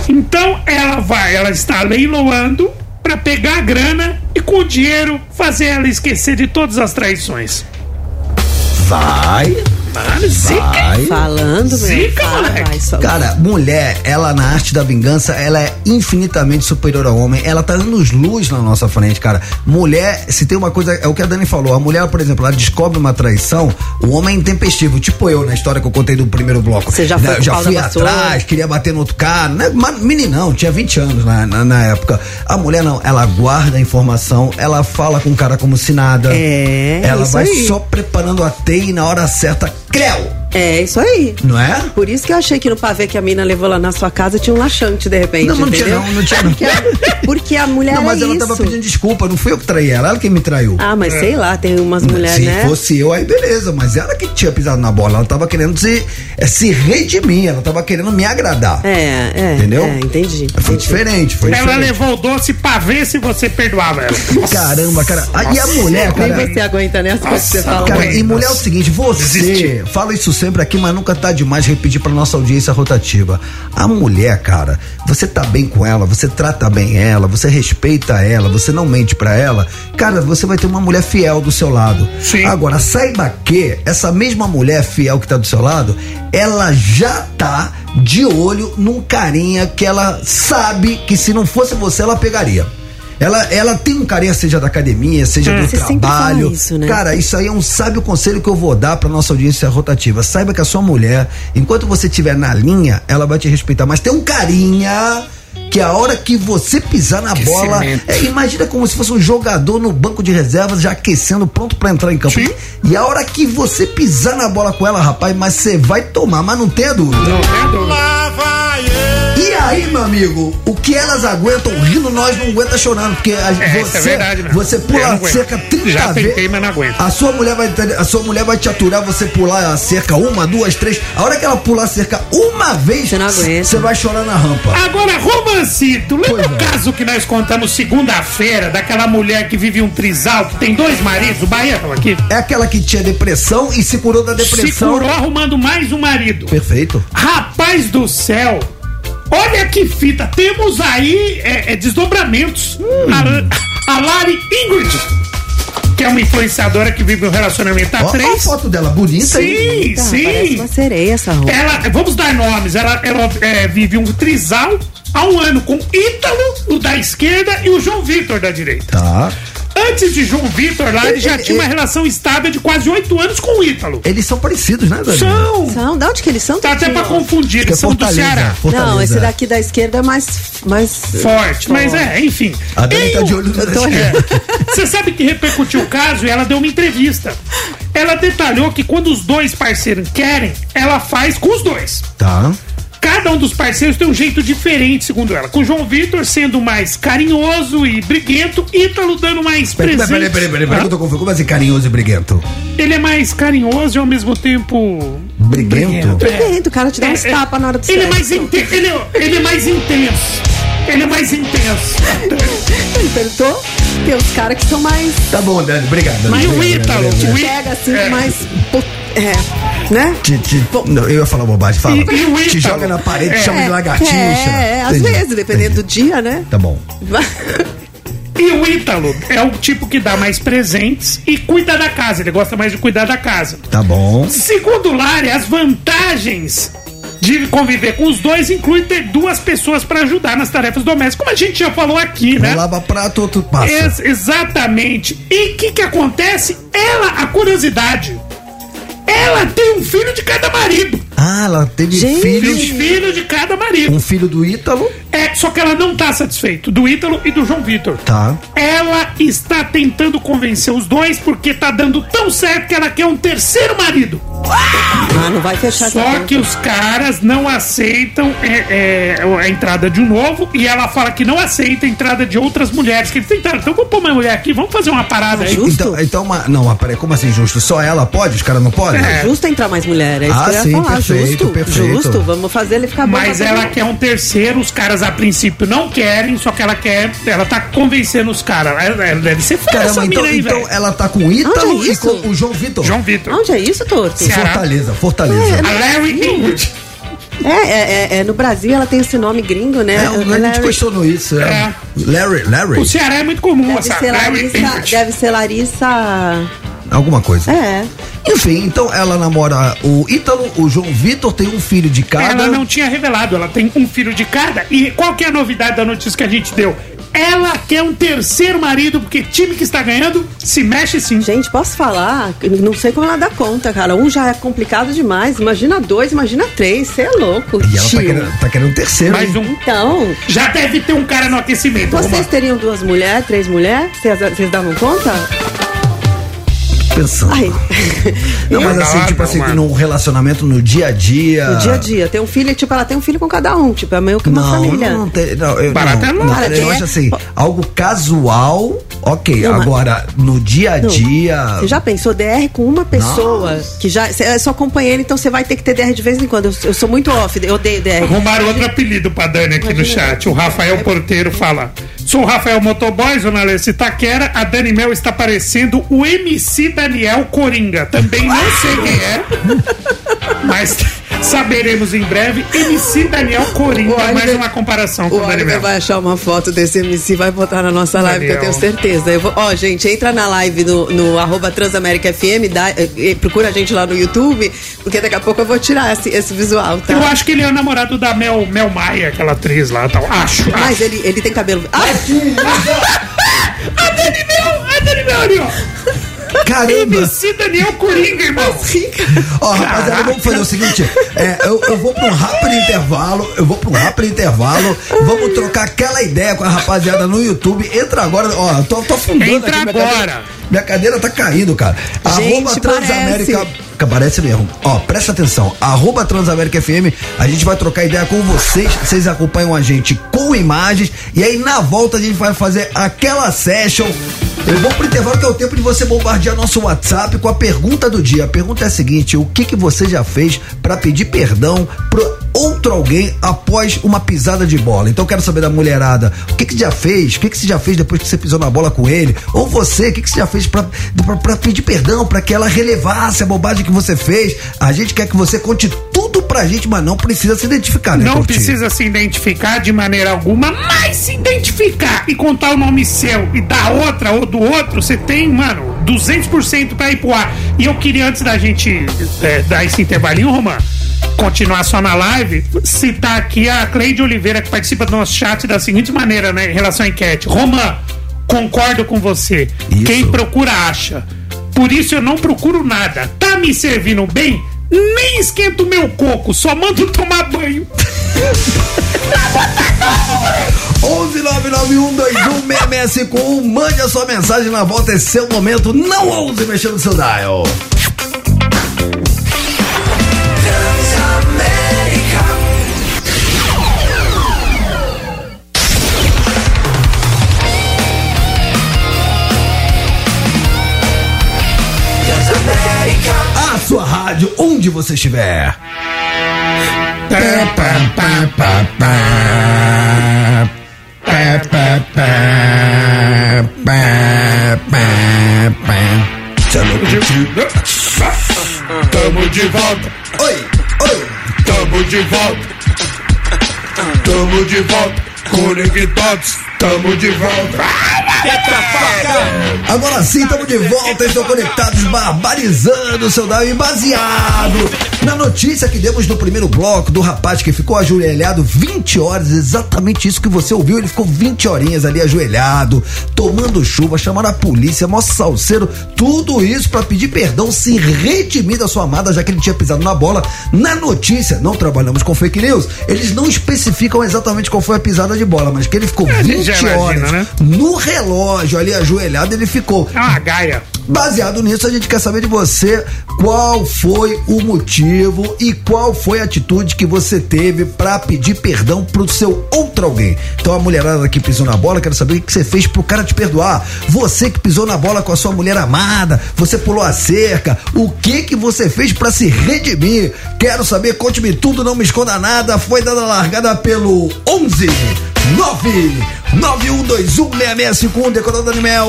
Então ela vai, ela está leiloando para pegar a grana e com o dinheiro fazer ela esquecer de todas as traições. Vai. Mano, zica. Vai. Falando, meu. Zica, Fala, moleque. vai, só. Cara, mulher, ela na arte da vingança, ela é infinitamente superior ao homem. Ela tá anos luz na nossa frente, cara. Mulher, se tem uma coisa, é o que a Dani falou. A mulher, por exemplo, ela descobre uma traição, o homem é intempestivo. Tipo eu, na história que eu contei do primeiro bloco. Você já foi Né, já fui atrás, queria bater no outro cara. Né? Meninão, tinha 20 anos na, na, na época. A mulher não, ela guarda a informação, ela fala com o cara como se nada. É, Ela isso vai aí. só preparando a teia e na hora certa, creu! É, isso aí. Não é? Por isso que eu achei que no pavê que a mina levou lá na sua casa tinha um laxante, de repente. Não, mas não tinha entendeu? não, não tinha não. Porque a, porque a mulher Não, mas é ela isso. tava pedindo desculpa, não fui eu que traí ela, ela que me traiu. Ah, mas sei lá, tem umas mulheres, Se né? fosse eu, aí beleza, mas ela que tinha pisado na bola, ela tava querendo se, é, se redimir, ela tava querendo me agradar. É, é. Entendeu? É, entendi. Foi entendi. diferente, foi Ela diferente. levou o doce pra ver se você perdoava ela. Nossa. (laughs) Caramba, cara. Ah, e a mulher, Nem cara. você aguenta nessa coisa que você Nossa, fala. Cara, Mãe, e mulher é o nossa. seguinte, você fala isso sempre aqui, mas nunca tá demais repetir pra nossa audiência rotativa. A mulher, cara, você tá bem com ela, você trata bem ela, você respeita ela, você não mente pra ela, cara, você vai ter uma mulher fiel do seu lado. Sim. Agora, saiba que essa mesma mulher fiel que tá do seu lado, ela já tá de olho num carinha que ela sabe que se não fosse você, ela pegaria. Ela, ela tem um carinha, seja da academia, seja do Você trabalho. isso, né? Cara, isso aí é um sábio conselho que eu vou dar pra nossa audiência rotativa. Saiba que a sua mulher, enquanto você estiver na linha, ela vai te respeitar. Mas tem um carinha que a hora que você pisar na bola, é, imagina como se fosse um jogador no banco de reservas já aquecendo, pronto pra entrar em campo. Sim. E a hora que você pisar na bola com ela, rapaz, mas você vai tomar, mas não tenha dúvida. Não tem dúvida. E aí, meu amigo, o que elas aguentam rindo, nós não aguenta chorando, porque a, É, isso você, é verdade você pula cerca 30 Já vezes. mas não aguento. A sua mulher vai a sua mulher vai te aturar você pular a cerca uma, duas, três. A hora que ela pular cerca uma vez, Você não aguenta. você vai chorar na rampa. Agora, romancito, lembra Pois o é. caso que nós contamos segunda-feira daquela mulher que vive um trisal, que tem dois maridos? O Bahia tava aqui. É aquela que tinha depressão e se curou da Se depressão. curou arrumando mais um marido. Perfeito. Rapaz do céu! Olha que fita! Temos aí é, é, desdobramentos. A, a Lari Ingrid, que é uma influenciadora que vive um relacionamento a Ó, ó a três. foto dela, bonita. hein? Sim, parece sim. uma sereia essa roupa. Ela, vamos dar nomes. Ela, ela é, vive um trisal há um ano com Ítalo, o da esquerda, e o João Vitor da direita. Tá. Antes de João Vitor lá, ele já Ele- tinha uma relação estável de quase oito anos com o Ítalo. Eles são parecidos, né, Dani? São. São, de onde que eles são? Tá até pra confundir, que é eles são do. Ceará. Fortaleza. Não, esse daqui da esquerda é mais. mais Forte, mas é, enfim. A Dani tá de olho na. (laughs) Você sabe que repercutiu o caso e ela deu uma entrevista. Ela detalhou que quando os dois parceiros querem, ela faz com os dois. Tá. Cada um dos parceiros tem um jeito diferente, segundo ela. Com o João Vitor sendo mais carinhoso e briguento, Ítalo dando mais presente. peraí, peraí, peraí, peraí, que eu tô confuso. Como assim, carinhoso e briguento? Ele é mais carinhoso e ao mesmo tempo. Briguento? Briguento, o cara te dá uns É, é, tapas na hora do ele é mais intenso. Ele, é- ele é mais intenso. Ele é mais intenso. (laughs) Ele perguntou? Tem uns caras que são mais. Tá bom, Dani, obrigado. E o Ítalo? Í- Pega assim, É. mais. É, né? Te, te, Bom. não, eu ia falar bobagem, fala. E- e o te Ítalo? joga na parede, É. chama de lagartixa. É, é, às Entendi, vezes, dependendo do dia, né? Tá bom. E o Ítalo é o tipo que dá mais presentes e cuida da casa. Ele gosta mais de cuidar da casa. Tá bom. Segundo o Lari, as vantagens de conviver com os dois inclui ter duas pessoas para ajudar nas tarefas domésticas, como a gente já falou aqui, né? Um lava prato, outro passa. Ex- exatamente. E o que, que acontece? Ela, a curiosidade, ela tem um filho de cada marido. Ah, ela teve Gente. Tem um filhos. filho de cada marido. Um filho do Ítalo. É, só que ela não tá satisfeita, do Ítalo e do João Vitor. Tá. Ela está tentando convencer os dois porque tá dando tão certo que ela quer um terceiro marido. Ah, não vai fechar Só que os caras não aceitam é, é, a entrada de um novo e ela fala que não aceita a entrada de outras mulheres. Que eles tentaram, então vamos pôr uma mulher aqui, vamos fazer uma parada aí. Justo. Então, então uma, não, mas peraí, como assim justo? Só ela pode? Os caras não podem? É. Justo entrar mais mulher, é isso Ah, que eu ia sim, falar. Perfeito, justo, perfeito. justo. Vamos fazer ele ficar bom. Mas ela todo quer um terceiro, os caras a princípio não querem, só que ela quer, ela tá convencendo os caras. Ela, ela deve ser essa Caramba, então, aí, então ela tá com o Ítalo é e com o João Vitor. João Vitor. Onde é isso, Torto? Ceará. Fortaleza, Fortaleza. É, A Larry Ingrid. É, é, é, é, no Brasil ela tem esse nome gringo, né? É, a gente Larry- questionou isso. É. É. Larry, Larry, O Ceará é muito comum Deve essa ser Larry Larissa. Deve ser Larissa. Alguma coisa. É. Enfim, então ela namora o Ítalo, o João Vitor tem um filho de cada. Ela não tinha revelado, ela tem um filho de cada. E qual que é a novidade da notícia que a gente deu? Ela quer um terceiro marido, porque time que está ganhando se mexe sim. Gente, posso falar? Eu Não sei como ela dá conta, cara. Um já é complicado demais. Imagina dois, imagina três. Você é louco. E ela tá querendo, tá querendo um terceiro. Mais um. Então, Já deve ter um cara no aquecimento. vocês teriam duas mulheres, três mulheres? Vocês, vocês davam conta? Pensando. Ai. (laughs) Não, mas Não, assim, não, tipo não, assim, num relacionamento no dia a dia. No dia a dia. Tem um filho, tipo, ela tem um filho com cada um. Tipo, é meio que uma Não, família. não, tem, não, eu, Barata não, louco. não, Cara, eu é- acho assim, algo casual, ok. Não, Agora, no dia a Não. dia. Você já pensou DR com uma pessoa Nossa. que já cê é só companheiro, então você vai ter que ter DR de vez em quando. Eu, eu sou muito off, eu odeio DR. Arrumaram outro apelido pra Dani aqui no Imagina. chat. O Rafael Porteiro fala: Sou o Rafael Motoboy, Zona Leste Itaquera. A Dani Mel está parecendo o MC Daniel Coringa. Também não sei quem é, (laughs) mas saberemos em breve. MC Daniel Coringa. O Mais Oliver- uma comparação com O o Dani Oliver Mel. vai achar uma foto desse MC e vai botar na nossa live, que eu tenho Daniel. certeza. Ó, gente, entra na live no, no arroba Transamérica FM, dá, eh, eh, procura a gente lá no YouTube, porque daqui a pouco eu vou tirar esse, esse visual, tá? Eu acho que ele é o namorado da Mel, Mel Maia, aquela atriz lá tal. Acho. Mas acho. ele, ele tem cabelo. Ah, A Dani Mel! A Dani Mel ali, ó. Caramba! MC Daniel Coringa, irmão. Ó, rapaziada, vamos fazer o seguinte: é, eu, eu vou pra um rápido intervalo, eu vou pra um rápido intervalo, vamos trocar aquela ideia com a rapaziada no YouTube. Entra agora, ó, eu tô, tô afundando Entra aqui. Minha agora. Minha cadeira tá caindo, cara. Gente, Arroba Transamérica. parece. Parece mesmo. Ó, presta atenção. Arroba Transamérica FM. A gente vai trocar ideia com vocês. Vocês acompanham a gente com imagens. E aí, na volta, a gente vai fazer aquela session. Eu vou pro intervalo que é o tempo de você bombardear nosso WhatsApp com a pergunta do dia. A pergunta é a seguinte: o que, que você já fez pra pedir perdão pro outro alguém após uma pisada de bola? Então eu quero saber da mulherada, o que que já fez? O que que você já fez depois que você pisou na bola com ele? Ou você, o que que você já fez pra pedir perdão, pra que ela relevasse a bobagem que você fez? A gente quer que você conte tudo pra gente, mas não precisa se identificar, né, Não Tortinho? precisa se identificar de maneira alguma, mas se identificar e contar o nome seu e da outra ou do outro, você tem, mano, 200% pra ir pro ar. E eu queria, antes da gente é, dar esse intervalinho, Romã, continuar só na live, citar aqui a Cleide Oliveira, que participa do nosso chat da seguinte maneira, né, em relação à enquete. Romã, concordo com você. Isso. Quem procura, acha. Por isso eu não procuro nada. Tá me servindo bem? Nem esquento meu coco, só mando tomar banho. (laughs) 11991216651, mande a sua mensagem na volta, é seu momento, não ouse mexer no seu dial. Rádio, onde você estiver. Tamo de volta, Oi, oi. tamo de volta. Tamo de volta, conectados, tamo de volta. Agora sim, estamos de volta, estão conectados, barbarizando o seu e baseado na notícia que demos no primeiro bloco do rapaz que ficou ajoelhado 20 horas, exatamente isso que você ouviu, ele ficou 20 horinhas ali ajoelhado, tomando chuva, chamando a polícia, mó salseiro, tudo isso para pedir perdão, se redimir da sua amada, já que ele tinha pisado na bola. Na notícia, não trabalhamos com fake news, eles não especificam exatamente qual foi a pisada de bola, mas que ele ficou 20 imagina, horas né? no relógio ali ajoelhado, ele ficou. É uma gaia. Baseado nisso, a gente quer saber de você qual foi o motivo e qual foi a atitude que você teve pra pedir perdão pro seu outro alguém. Então a mulherada que pisou na bola, quero saber o que você fez pro cara te perdoar. Você que pisou na bola com a sua mulher amada, você pulou a cerca, o que que você fez pra se redimir? Quero saber, conte-me tudo, não me esconda nada. Foi dada a largada pelo 11 9 91216651, decorado Animel.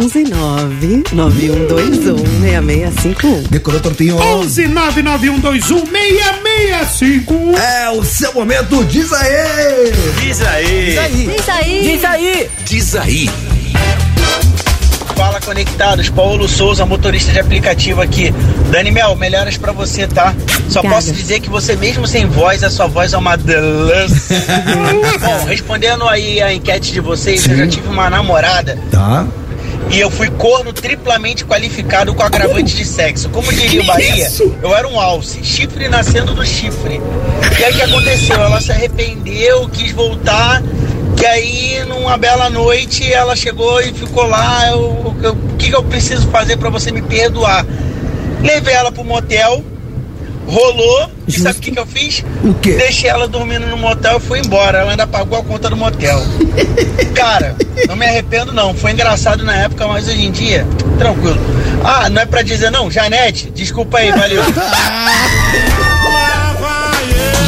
11 9 9121 6651. Decorou Tortinho. 11 99121 6651. É o seu momento, diz aí! Diz aí. Diz aí. Diz aí. Diz aí. Fala conectados, Paulo Souza, motorista de aplicativo aqui. Dani Mel, melhoras pra você, tá? Só Obrigada. posso dizer que você mesmo sem voz, a sua voz é uma delícia. (laughs) Bom, respondendo aí a enquete de vocês, eu já tive uma namorada Tá? E eu fui corno triplamente qualificado com agravante de sexo. Como diria o Bahia, eu era um alce, chifre nascendo do chifre. E aí o que aconteceu? Ela se arrependeu, quis voltar. Que aí, numa bela noite, ela chegou e ficou lá. eu- eu- O que, que eu preciso fazer pra você me perdoar? Levei ela pro motel, rolou. E sabe o que, que eu fiz? O quê? Deixei ela dormindo no motel e fui embora. Ela ainda pagou a conta do motel. (laughs) Cara, não me arrependo não. Foi engraçado na época, mas hoje em dia, tranquilo. Ah, não é pra dizer não, Janete, desculpa aí, valeu. (laughs)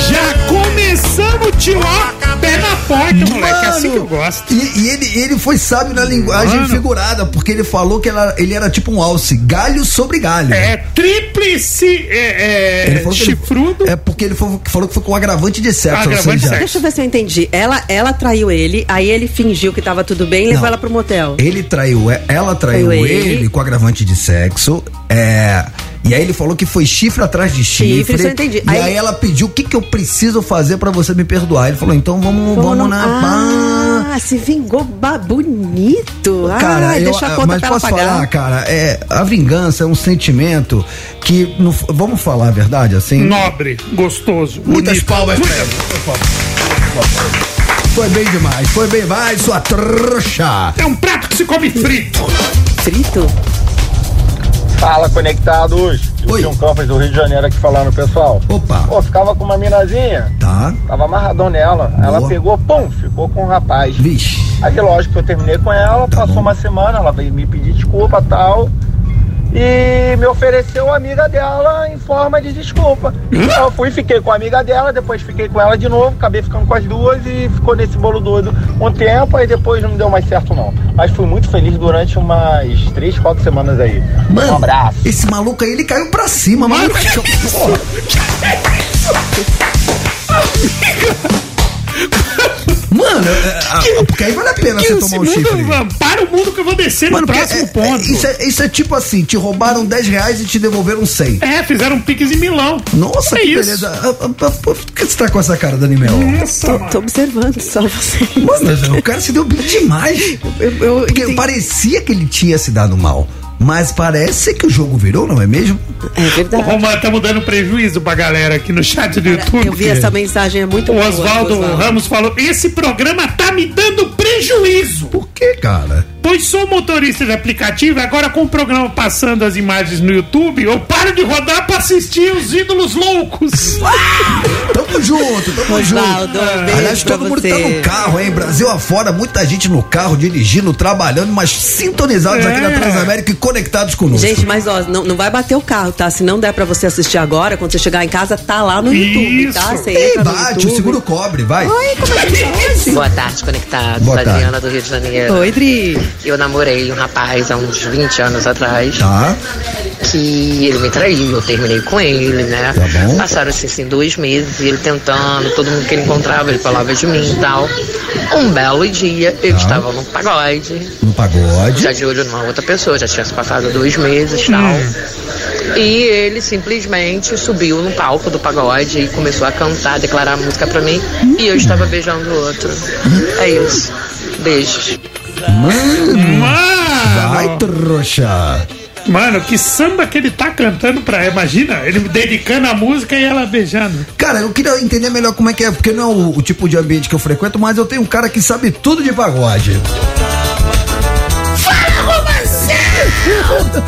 Já começamos, tio, ó, pé na porta, moleque. É assim que eu gosto. E, e ele, ele foi sábio na linguagem Mano. figurada, porque ele falou que ela- ele era tipo um alce, galho sobre galho. É tríplice é, é, Ele falou que ele- chifrudo. é porque ele foi- falou que foi com agravante de sexo. Agravante seja, de sexo. Deixa eu ver se eu entendi. Ela, ela traiu ele, aí ele fingiu que tava tudo bem e levou ela pro motel. Ele traiu, é, ela traiu Traiu ele. ele. com agravante de sexo. É. E aí ele falou que foi chifre atrás de chifre. Chifre, isso eu entendi. E aí, Aí- ela pediu o que, que eu preciso fazer pra você me perdoar. Ele falou, então vamos, vamos, Vamos na. Ah, se vingou bonito. Cara, ah, eu, deixa a conta mas pra ela posso pagar. falar, cara, é, a vingança é um sentimento que, não f- vamos falar a verdade, assim, Nobre, gostoso. muitas bonito. palmas por favor. Foi bem demais, foi bem mais, sua trouxa. É um prato que se come frito. Frito? Fala, conectados. Oi. Wilson Campos do Rio de Janeiro aqui falando, pessoal. Opa, Pô, ficava com uma minazinha, tá, tava amarradão nela. Boa. Ela pegou, pum, ficou com um rapaz. vixe. Aí, lógico que eu terminei com ela, Tá passou bom. uma semana, ela veio me pedir desculpa tal. E me ofereceu a amiga dela em forma de desculpa. Então, eu fui, fiquei com a amiga dela, depois fiquei com ela de novo, acabei ficando com as duas e ficou nesse bolo doido um tempo, aí depois não deu mais certo não. Mas fui muito feliz durante umas três, quatro semanas aí. Mano, um abraço. esse maluco aí, ele caiu pra cima, mano. (laughs) Mano, é, é, porque aí vale a pena Que você tomar um mundo, chifre. para o mundo que eu vou descer Mano, no próximo é- é- ponto. isso, é, isso é tipo assim, te roubaram 10 reais e te devolveram 100. É, fizeram um piques em Milão. Nossa, é que isso. beleza. Ah, ah, ah, Por que você tá com essa cara, Dani Mel? Nossa, Tô, tô observando só você. Mano, o cara se deu bem demais. Eu, eu parecia que ele tinha se dado mal. Mas parece que o jogo virou, não é mesmo? É Ô, verdade. Romano, estamos dando prejuízo pra galera aqui no chat do YouTube. Eu vi essa mensagem, é muito O Oswaldo. Ramos falou: esse programa tá me dando prejuízo. Por que, cara? Pois sou motorista de aplicativo e agora com o programa passando as imagens no YouTube, eu paro de rodar pra assistir os ídolos loucos. Tamo junto, tamo junto. Oswaldo, um Aliás, todo mundo você. tá no carro, hein? Brasil afora, muita gente no carro, dirigindo, trabalhando, mas sintonizados É. aqui na Transamérica e conectados conosco. Gente, mas ó, não, não vai bater o carro, tá? Se não der pra você assistir agora, quando você chegar em casa, tá lá no YouTube, tá? Isso. Você Ei, entra no bate, YouTube. o seguro cobre, vai. Oi, como é que pode? Boa tarde, conectados. Boa tarde. Adriana do Rio de Janeiro. Oi, Dri. Eu namorei um rapaz há uns 20 anos atrás. Tá. que ele me traiu, eu terminei com ele, né? Tá bom. Passaram-se assim dois meses, ele tentando, todo mundo que ele encontrava, ele falava de mim e tal. Um belo dia, eu Tá. estava no pagode, No pagode. já de olho numa outra pessoa, já tinha se passado dois meses e tal. E ele simplesmente subiu no palco do pagode e começou a cantar, declarar a música pra mim. E eu estava beijando o outro. É isso. Beijos. Mano, Mano, vai, trouxa. mano, que samba que ele tá cantando pra. Imagina, ele dedicando a música e ela beijando. Cara, eu queria entender melhor como é que é, porque não é o, o tipo de ambiente que eu frequento, mas eu tenho um cara que sabe tudo de pagode.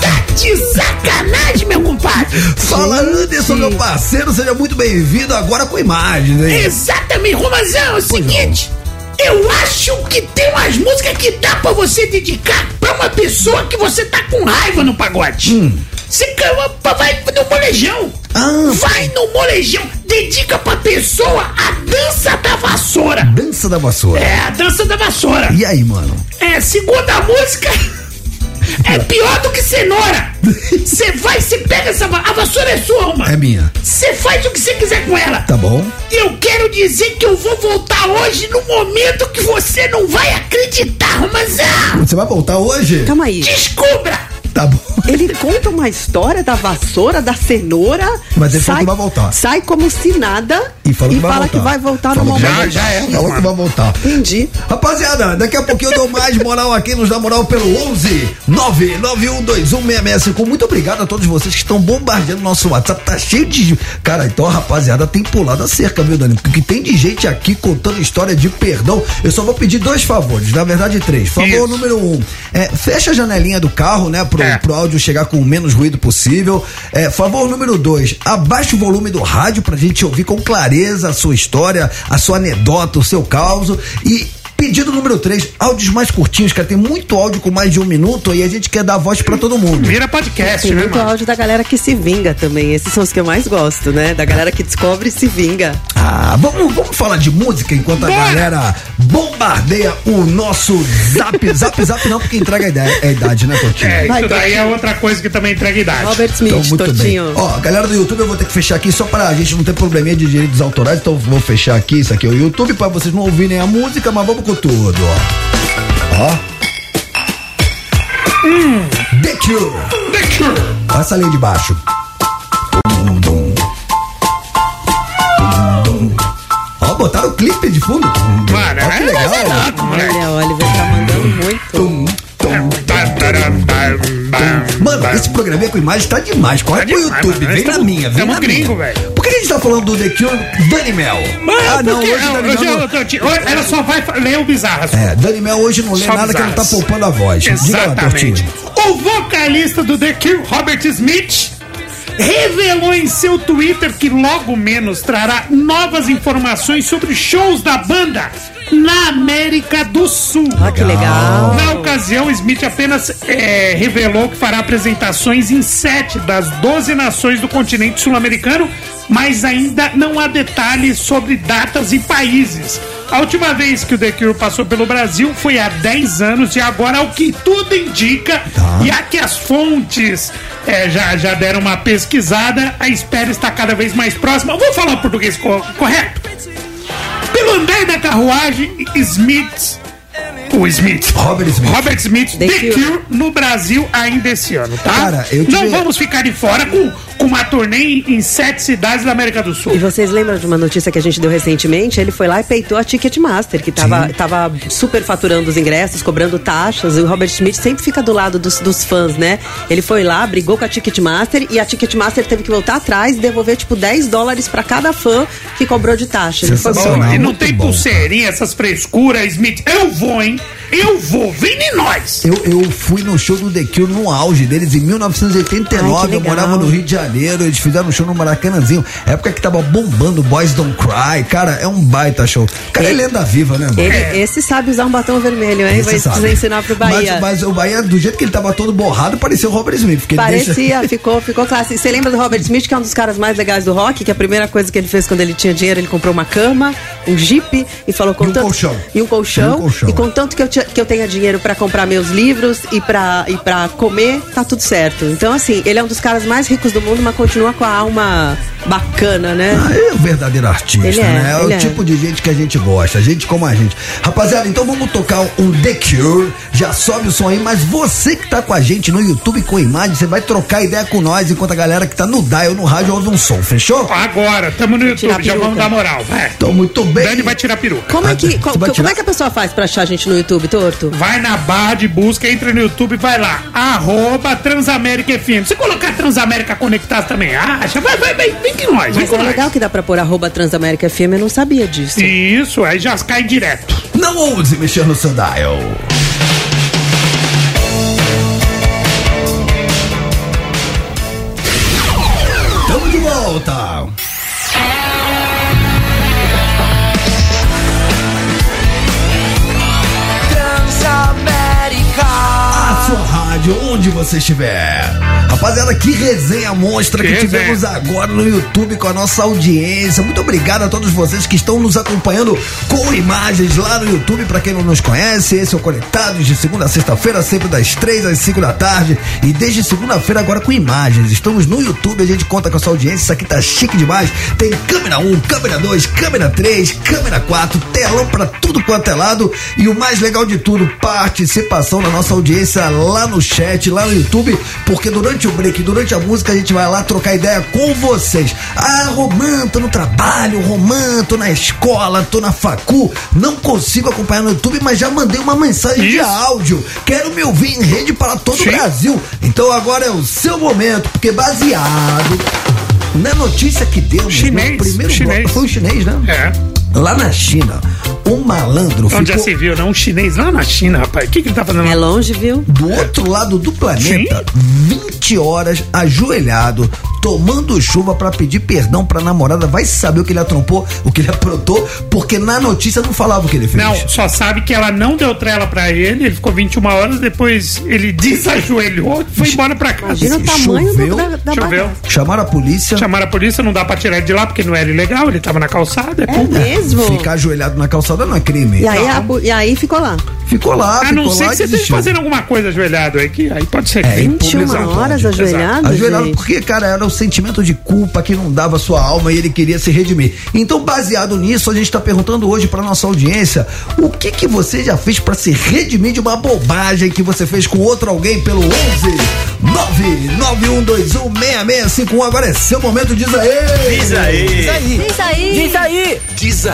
Tá de sacanagem, meu compadre! Fala, Anderson, meu parceiro, seja muito bem-vindo agora com imagens, hein? Exatamente, Romazão, é o seguinte. Eu acho que tem umas músicas que dá pra você dedicar pra uma pessoa que você tá com raiva no pagode. Você cama- vai no molejão. Ah. Vai no molejão. Dedica pra pessoa a dança da vassoura. Dança da vassoura. É, a dança da vassoura. E aí, mano? É, segundo a música, é pior do que cenoura. (laughs) Você vai, você pega essa va- A vassoura é sua, mano. É minha. Você faz o que você quiser com ela. Tá bom? E eu quero dizer que eu vou voltar hoje no momento que você não vai acreditar, Romazão. Você vai voltar hoje? Calma aí. Descubra! Tá bom. Ele conta uma história da vassoura, da cenoura. Mas ele falou que vai voltar. Sai como se nada E falou que vai fala voltar. que vai voltar Falou no momento. Já, já é. Falou que vai voltar. Entendi. Rapaziada, daqui a pouquinho eu dou mais moral aqui, nos dá moral pelo 11 991216651. Muito obrigado a todos vocês que estão bombardeando nosso WhatsApp. Tá cheio de. Cara, então a rapaziada tem pulado a cerca, viu, Dani? Porque tem de gente aqui contando história de perdão. Eu só vou pedir dois favores, na verdade três. Favor Isso. número um: é, fecha a janelinha do carro, né? Pro, É. pro áudio chegar com o menos ruído possível. É, favor número dois: abaixa o volume do rádio pra gente ouvir com clareza a sua história, a sua anedota, o seu caos. E pedido número três: áudios mais curtinhos, cara. Tem muito áudio com mais de um minuto e a gente quer dar voz pra todo mundo. Vira podcast, Tem né, muito mano? áudio da galera que se vinga também. Esses são os que eu mais gosto, né? Da galera que descobre e se vinga. Ah, vamos, vamos falar de música enquanto a galera bombardeia o nosso zap. (laughs) zap, zap não, porque entrega a ideia- a idade, né, Totinho? É, Vai, isso daí é outra coisa que também entrega idade. Robert Smith, Então, muito bem. Totinho. Ó, galera do YouTube, eu vou ter que fechar aqui só pra gente não ter probleminha de direitos autorais, então eu vou fechar aqui, isso aqui é o YouTube, pra vocês não ouvirem a música, mas vamos com tudo, ó. Ó. The Cure. The Cure. Essa linha de baixo. Ó, botaram o clipe de fundo. Mano, que é legal. moleque. Olha, o Oliver tá mandando muito. Tum, tum. Mano, esse programinha com imagem tá demais. Corre Tá pro demais, YouTube, mano. vem na minha, vem na gringo, minha. velho. Por que a gente tá falando do The Cure Dani Mel? Mano, ah, não, hoje Dani Mel. já- não- eu te- Ela só vai ler o bizarro. É, Dani Mel hoje não lê Só nada que não tá poupando a voz. Diga lá, Exatamente. Tortinho. O vocalista do The Cure, Robert Smith, revelou em seu Twitter que logo menos trará novas informações sobre shows da banda na América do Sul. Ah, que legal. Na ocasião, Smith apenas é, revelou que fará apresentações em sete das 12 nações do continente sul-americano, mas ainda não há detalhes sobre datas e países. A última vez que o The Cure passou pelo Brasil foi há 10 anos e agora, ao que tudo indica, Tá. e a que as fontes é, já, já deram uma pesquisada, a espera está cada vez mais próxima. Vou falar o português co- correto? Pelo andar da carruagem, Smith. O Smith. Robert Smith. Robert Smith, The, The Cure. Cure. no Brasil ainda esse ano, tá? Cara, Não vamos ficar de fora com, com uma turnê em, sete cidades da América do Sul. E vocês lembram de uma notícia que a gente deu recentemente? Ele foi lá e peitou a Ticketmaster, que tava, tava super faturando os ingressos, cobrando taxas. E o Robert Smith sempre fica do lado dos, dos fãs, né? Ele foi lá, brigou com a Ticketmaster e a Ticketmaster teve que voltar atrás e devolver, tipo, 10 dólares pra cada fã que cobrou de taxa. Ele foi. Bom, e não tem bom, pulseirinha, essas frescuras, Smith. Eu vou, hein? Eu vou. Vem em nós. Eu, eu fui no show do The Cure no auge deles em 1989. Ai, eu morava no Rio de Janeiro. Eles fizeram um show no Maracanãzinho. Época que tava bombando Boys Don't Cry. Cara, é um baita show. Cara, é lenda viva, né, mano? Ele, esse sabe usar um batom vermelho, hein? Esse Vou sabe. precisar ensinar pro Bahia. Mas, mas o Bahia, do jeito que ele tava todo borrado, parecia o Robert Smith. Ele Parecia, deixa- ficou, ficou clássico. Você lembra do Robert Smith, que é um dos caras mais legais do rock? Que a primeira coisa que ele fez quando ele tinha dinheiro, ele comprou uma cama, um jipe e falou com E um tanto, colchão. E um colchão. E um colchão, E com é. tanto que eu te que eu tenha dinheiro pra comprar meus livros e pra, e pra comer, tá tudo certo. Então, assim, ele é um dos caras mais ricos do mundo, mas continua com a alma bacana, né? Ah, é um verdadeiro artista, Ele é, né? É o ele é. tipo de gente que a gente gosta, gente como a gente. Rapaziada, então vamos tocar um The Cure. Já sobe o som aí, mas você que tá com a gente no YouTube com imagem, você vai trocar ideia com nós enquanto a galera que tá no dial no rádio ouve um som, fechou? Agora, tamo no tirar YouTube, já vamos dar moral. Vai. Então, muito bem. Dani vai tirar a peruca. Como é que, co- vai como tirar? é que a pessoa faz pra achar a gente no YouTube, Torto? Vai na barra de busca, entra no YouTube, vai lá. Arroba Transamérica FM. Se colocar Transamérica Conectado também, acha. Vai, vai, vai. Vem com nós, vem Mas com é nós. legal que dá pra pôr arroba Transamérica FM, eu não sabia disso. Isso, aí já cai direto. Não ouse mexer no seu dial. Tamo de volta. A sua rádio, onde você estiver. Rapaziada, que resenha monstra que, Que resenha. tivemos agora no YouTube com a nossa audiência. Muito obrigado a todos vocês que estão nos acompanhando com imagens lá no YouTube. Pra quem não nos conhece, esse é o Conectados de segunda a sexta-feira, sempre das três às cinco da tarde. E desde segunda-feira agora com imagens. Estamos no YouTube, a gente conta com a sua audiência. Isso aqui tá chique demais. Tem câmera 1, câmera 2, câmera 3, câmera 4, telão pra tudo quanto é lado. E o mais legal de tudo, participação da nossa audiência lá no chat, lá no YouTube, porque durante o break, durante a música, a gente vai lá trocar ideia com vocês. Ah, Romã, tô no trabalho, Romã, tô na escola, tô na facu, não consigo acompanhar no YouTube, mas já mandei uma mensagem de Isso. áudio. Quero me ouvir em rede para todo o Brasil. Então agora é o seu momento, porque baseado na notícia que deu Chinês, no primeiro chinês. bloco, foi o chinês, né? É. Lá na China, um malandro Onde já ficou se viu, não? Um chinês lá na China, rapaz. O que, que ele tá fazendo? É longe, viu? do outro lado do planeta, 20 horas ajoelhado, tomando chuva pra pedir perdão pra namorada. Vai saber o que ele atrompou, o que ele (laughs) aprontou, porque na notícia não falava o que ele fez. Não, só sabe que ela não deu trela pra ele, ele ficou 21 horas, depois ele desajoelhou e foi embora pra casa. Imagina o tamanho Choveu, do, da, da Choveu. bagaça. Chamaram a polícia, Chamaram a polícia, não dá pra tirar ele de lá porque não era ilegal, ele tava na calçada. É É. mesmo? ficar ajoelhado na calçada não é crime. E aí, a pu- e aí ficou lá. Ficou lá, A ficou não ser lá que você esteja desistiu. fazendo alguma coisa ajoelhado aí, que aí pode ser É, crime. em público 21 não horas pode. ajoelhado, Ajoelhado gente. porque, cara, era o sentimento de culpa que não dava sua alma e ele queria se redimir. Então, baseado nisso, a gente tá perguntando hoje pra nossa audiência o que que você já fez pra se redimir de uma bobagem que você fez com outro alguém pelo 11 991216651. Agora é seu momento, diz aí. Diz aí. Diz aí. Diz aí. Diz aí.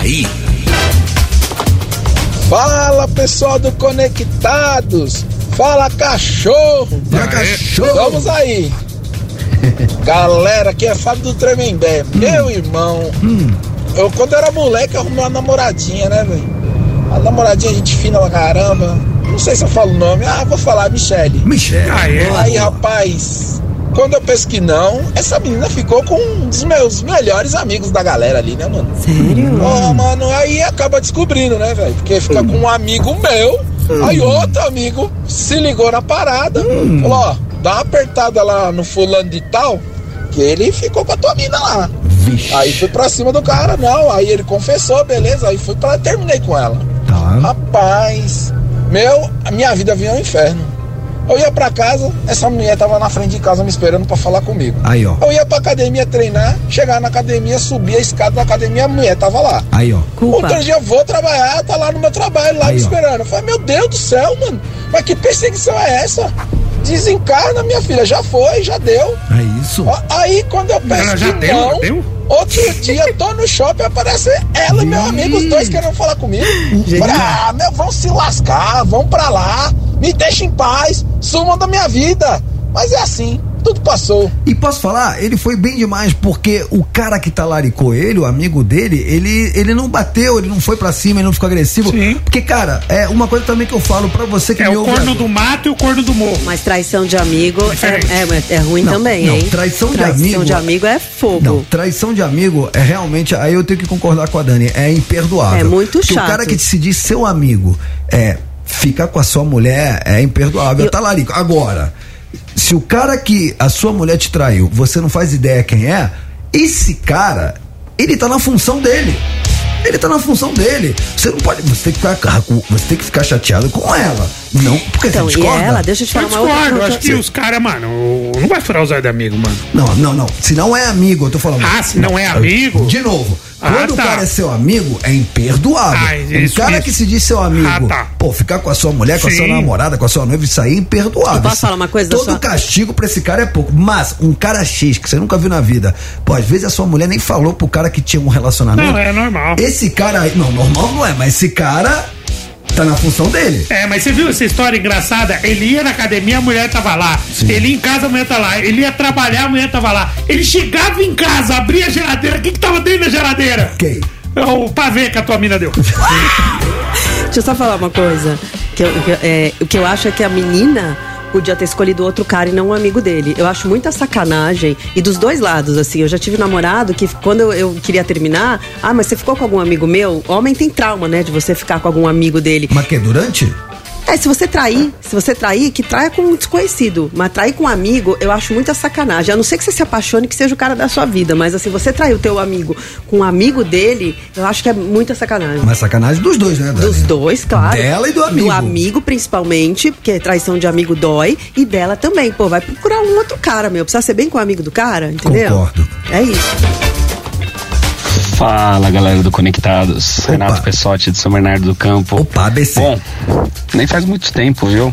Fala pessoal do Conectados! Fala cachorro! Vai, cachorro. Vamos aí! (laughs) Galera, aqui é Fábio do Tremembé. Meu irmão, eu quando era moleque eu arrumei uma namoradinha, né, velho? A namoradinha, gente fina pra caramba. Não sei se eu falo o nome. Ah, vou falar, Michele. Michel. Ah, é? Aí, rapaz, quando eu penso que não, essa menina ficou com um dos meus melhores amigos da galera ali, né, mano? Sério? Ó, mano, aí acaba descobrindo, né, velho? Porque fica com um amigo meu, aí outro amigo se ligou na parada, falou, ó, dá uma apertada lá no fulano de tal, que ele ficou com a tua mina lá. Vixe. Aí fui pra cima do cara, não, aí ele confessou, beleza, aí fui pra terminei com ela. Tá. Rapaz, meu, a minha vida vinha ao inferno. Eu ia pra casa, essa mulher tava na frente de casa me esperando pra falar comigo. Aí, ó. Eu ia pra academia treinar, chegar na academia, subir a escada da academia, a mulher tava lá. Aí, ó. Culpa. Outro dia eu vou trabalhar, tá lá no meu trabalho, lá Aí, me ó. esperando. Eu falei, meu Deus do céu, mano, mas que perseguição é essa? Desencarna, minha filha, já foi, já deu. É isso. Aí quando eu penso Ela já que deu, não, deu? Outro dia tô no shopping, aparece ela e meu amigo, os dois querendo falar comigo. Falei, ah, meu, vão se lascar, vão pra lá, me deixem em paz, sumam da minha vida. Mas é assim, tudo passou. E posso falar, ele foi bem demais, porque o cara que talaricou ele, o amigo dele, ele, ele não bateu, ele não foi pra cima, ele não ficou agressivo. Sim. Porque, cara, é uma coisa também que eu falo pra você que É me o ouve corno agora. do mato e o corno do morro. Mas traição de amigo é, é, é ruim Não, também, não, hein? traição de traição amigo- de amigo é fogo. Não, traição de amigo é realmente. Aí eu tenho que concordar com a Dani, é imperdoável. É muito Porque chato. O cara que se diz seu amigo é ficar com a sua mulher é imperdoável, Eu- tá talarico. Agora, se o cara que a sua mulher te traiu, você não faz ideia quem é, esse cara, ele tá na função dele. Ele tá na função dele. Você não pode. Você tem que ficar, você tem que ficar chateado com ela. Não, porque Então, você e discorda. ela, deixa eu te Eu falar uma outra discordo, coisa. acho que os caras, mano, não vai furar os olhos de amigo, mano. Não, não, não. Se não é amigo, eu tô falando. Ah, se não é amigo? De novo, Ah, quando tá. o cara é seu amigo, é imperdoável. Ah, um isso, cara isso. que se diz seu amigo, Ah, tá. pô, ficar com a sua mulher, com a sua Sim. namorada, com a sua noiva, isso aí é imperdoável. Eu posso falar uma coisa Todo sua- castigo pra esse cara é pouco. Mas um cara X que você nunca viu na vida, pô, às vezes a sua mulher nem falou pro cara que tinha um relacionamento. Não, é normal. Esse cara aí, não, normal não é, mas esse cara tá na função dele. É, mas você viu essa história engraçada? Ele ia na academia, a mulher tava lá. Ele ia em casa, a mulher tava lá. Ele ia trabalhar, a mulher tava lá. Ele chegava em casa, abria a geladeira. O que que tava dentro da geladeira? Quem? É o pavê que a tua mina deu. (laughs) Deixa eu só falar uma coisa. Que eu- que é, o que eu acho é que a menina podia ter escolhido outro cara e não um amigo dele. Eu acho muita sacanagem. E dos dois lados, assim. Eu já tive namorado que quando eu, eu queria terminar, ah, mas você ficou com algum amigo meu? Homem tem trauma, né? De você ficar com algum amigo dele. Mas que durante? É, se você trair, se você trair, que traia com um desconhecido. Mas trair com um amigo, eu acho muita sacanagem. A não ser que você se apaixone que seja o cara da sua vida. Mas assim, você trair o teu amigo com um amigo dele, eu acho que é muita sacanagem. Mas sacanagem dos dois, né, Dani? Dos dois, claro. Dela e do amigo. Do amigo, principalmente, porque traição de amigo dói. E dela também. Pô, vai procurar um outro cara, meu. Precisa ser bem com o amigo do cara, entendeu? Concordo. É isso. Fala galera do Conectados, Renato Pessotti de São Bernardo do Campo. Opa, ABC. Bom, nem faz muito tempo, viu?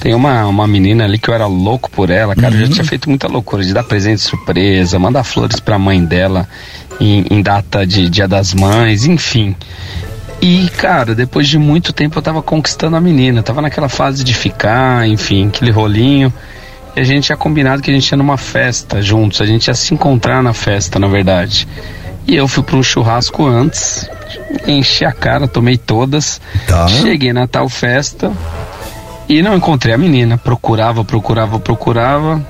Tem uma, uma menina ali que eu era louco por ela, cara. Eu Uhum. já tinha feito muita loucura de dar presente surpresa, mandar flores pra mãe dela em, em data de Dia das Mães, enfim. E, cara, depois de muito tempo eu tava conquistando a menina, tava naquela fase de ficar, enfim, aquele rolinho. E a gente tinha combinado que a gente ia numa festa juntos, a gente ia se encontrar na festa, na verdade. E eu fui para um churrasco antes, enchi a cara, tomei todas. Tá. Cheguei na tal festa e não encontrei a menina. Procurava, procurava, procurava.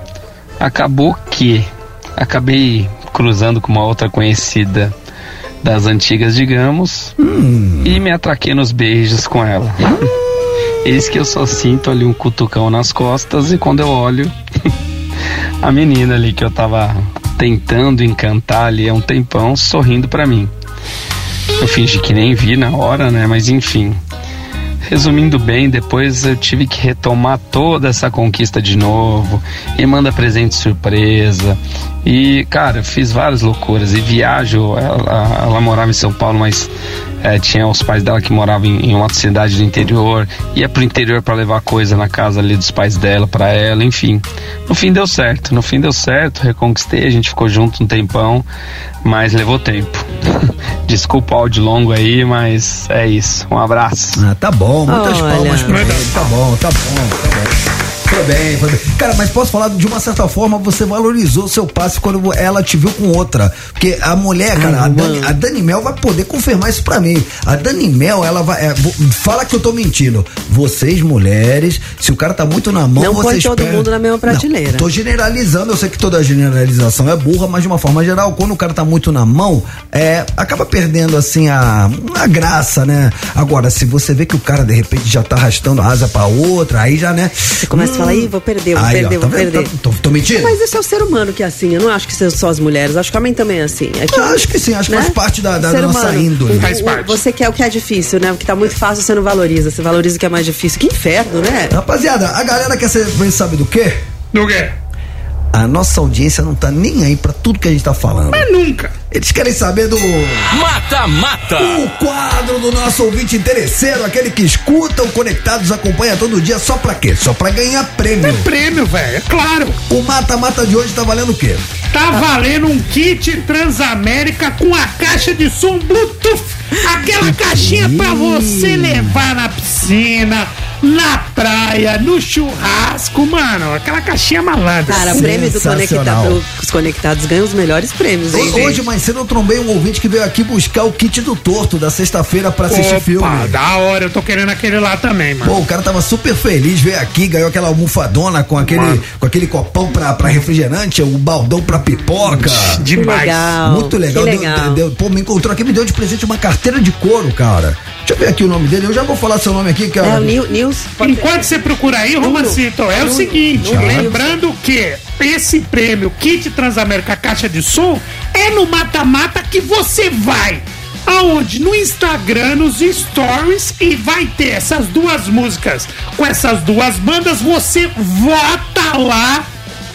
Acabou que acabei cruzando com uma outra conhecida das antigas, digamos, e me atraquei nos beijos com ela. (laughs) Eis que eu só sinto ali um cutucão nas costas e quando eu olho, a menina ali que eu tava tentando encantar ali há um tempão, sorrindo pra mim. Eu fingi que nem vi na hora, né? Mas enfim. Resumindo bem, depois eu tive que retomar toda essa conquista de novo e manda presente surpresa. E, cara, fiz várias loucuras e viajo. Ela, ela morava em São Paulo, mas é, tinha os pais dela que moravam em, em uma outra cidade do interior. Ia pro interior para levar coisa na casa ali dos pais dela para ela, enfim. No fim deu certo, no fim deu certo, reconquistei, a gente ficou junto um tempão, mas levou tempo. (laughs) Desculpa o áudio longo aí, mas é isso. Um abraço. Ah, tá bom, muitas Olha. palmas pra ele. Tá bom, tá bom, tá bom. Foi bem, foi bem. Cara, mas posso falar, de uma certa forma, você valorizou seu passe quando ela te viu com outra. Porque a mulher, cara, a, Dani, a Dani Mel vai poder confirmar isso pra mim. A Dani Mel, ela vai. é, fala que eu tô mentindo. Vocês, mulheres, se o cara tá muito na mão, Não põe vocês todo perdem. mundo na mesma prateleira. Não, tô generalizando, eu sei que toda generalização é burra, mas de uma forma geral, quando o cara tá muito na mão, é, acaba perdendo assim a, a graça, né? Agora, se você vê que o cara de repente já tá arrastando a asa pra outra, aí já, né? Você começa a falar, ih, vou perder, vou Aí, ó, perder, tá vou vendo? perder. Tá- tô, tô mentindo? Mas esse é o ser humano que é assim. Eu não acho que sejam só as mulheres. Acho que o homem também é assim. É que, Eu acho que sim, acho que faz parte da- da Ser nossa humano. índole. Faz parte. Você quer o que é difícil, né? O que tá muito fácil, você não valoriza. Você valoriza o que é mais difícil. Que inferno, né? Rapaziada, a galera quer saber, sabe do quê? Do quê? A nossa audiência não tá nem aí pra tudo que a gente tá falando. Mas nunca. Eles querem saber do. Mata, mata. O quadro do nosso ouvinte interesseiro, aquele que escuta o Conectados, acompanha todo dia, só pra quê? Só pra ganhar prêmio. Prêmio, velho, é claro. O mata-mata de hoje tá valendo o quê? Tá valendo um kit Transamérica com a caixa de som Bluetooth. Aquela caixinha pra você levar na piscina, na praia, no churrasco, mano. Aquela caixinha malandra. Cara, o prêmio do. Conectado, os conectados ganham os melhores prêmios, hein, Hoje, gente? mais cedo, eu trombei um ouvinte que veio aqui buscar o kit do torto da sexta-feira pra assistir Opa, filme. da hora, eu tô querendo aquele lá também, mano. Pô, o cara tava super feliz, veio aqui, ganhou aquela almofadona com aquele, Mano. com aquele copão pra, pra refrigerante, o baldão pra pipoca. Demais. legal. Muito legal. Que Deu- legal. deu- pô, me encontrou aqui, me deu de presente uma carteira de couro, cara. Deixa eu ver aqui o nome dele. Eu já vou falar seu nome aqui, que É o Nil- Enquanto você procura aí, Romancito, é o seguinte, lembrando que esse prêmio Kit Transamérica Caixa de Som é no mata-mata que você vai. Aonde? No Instagram, nos stories e vai ter essas duas músicas. Com essas duas bandas, você vota lá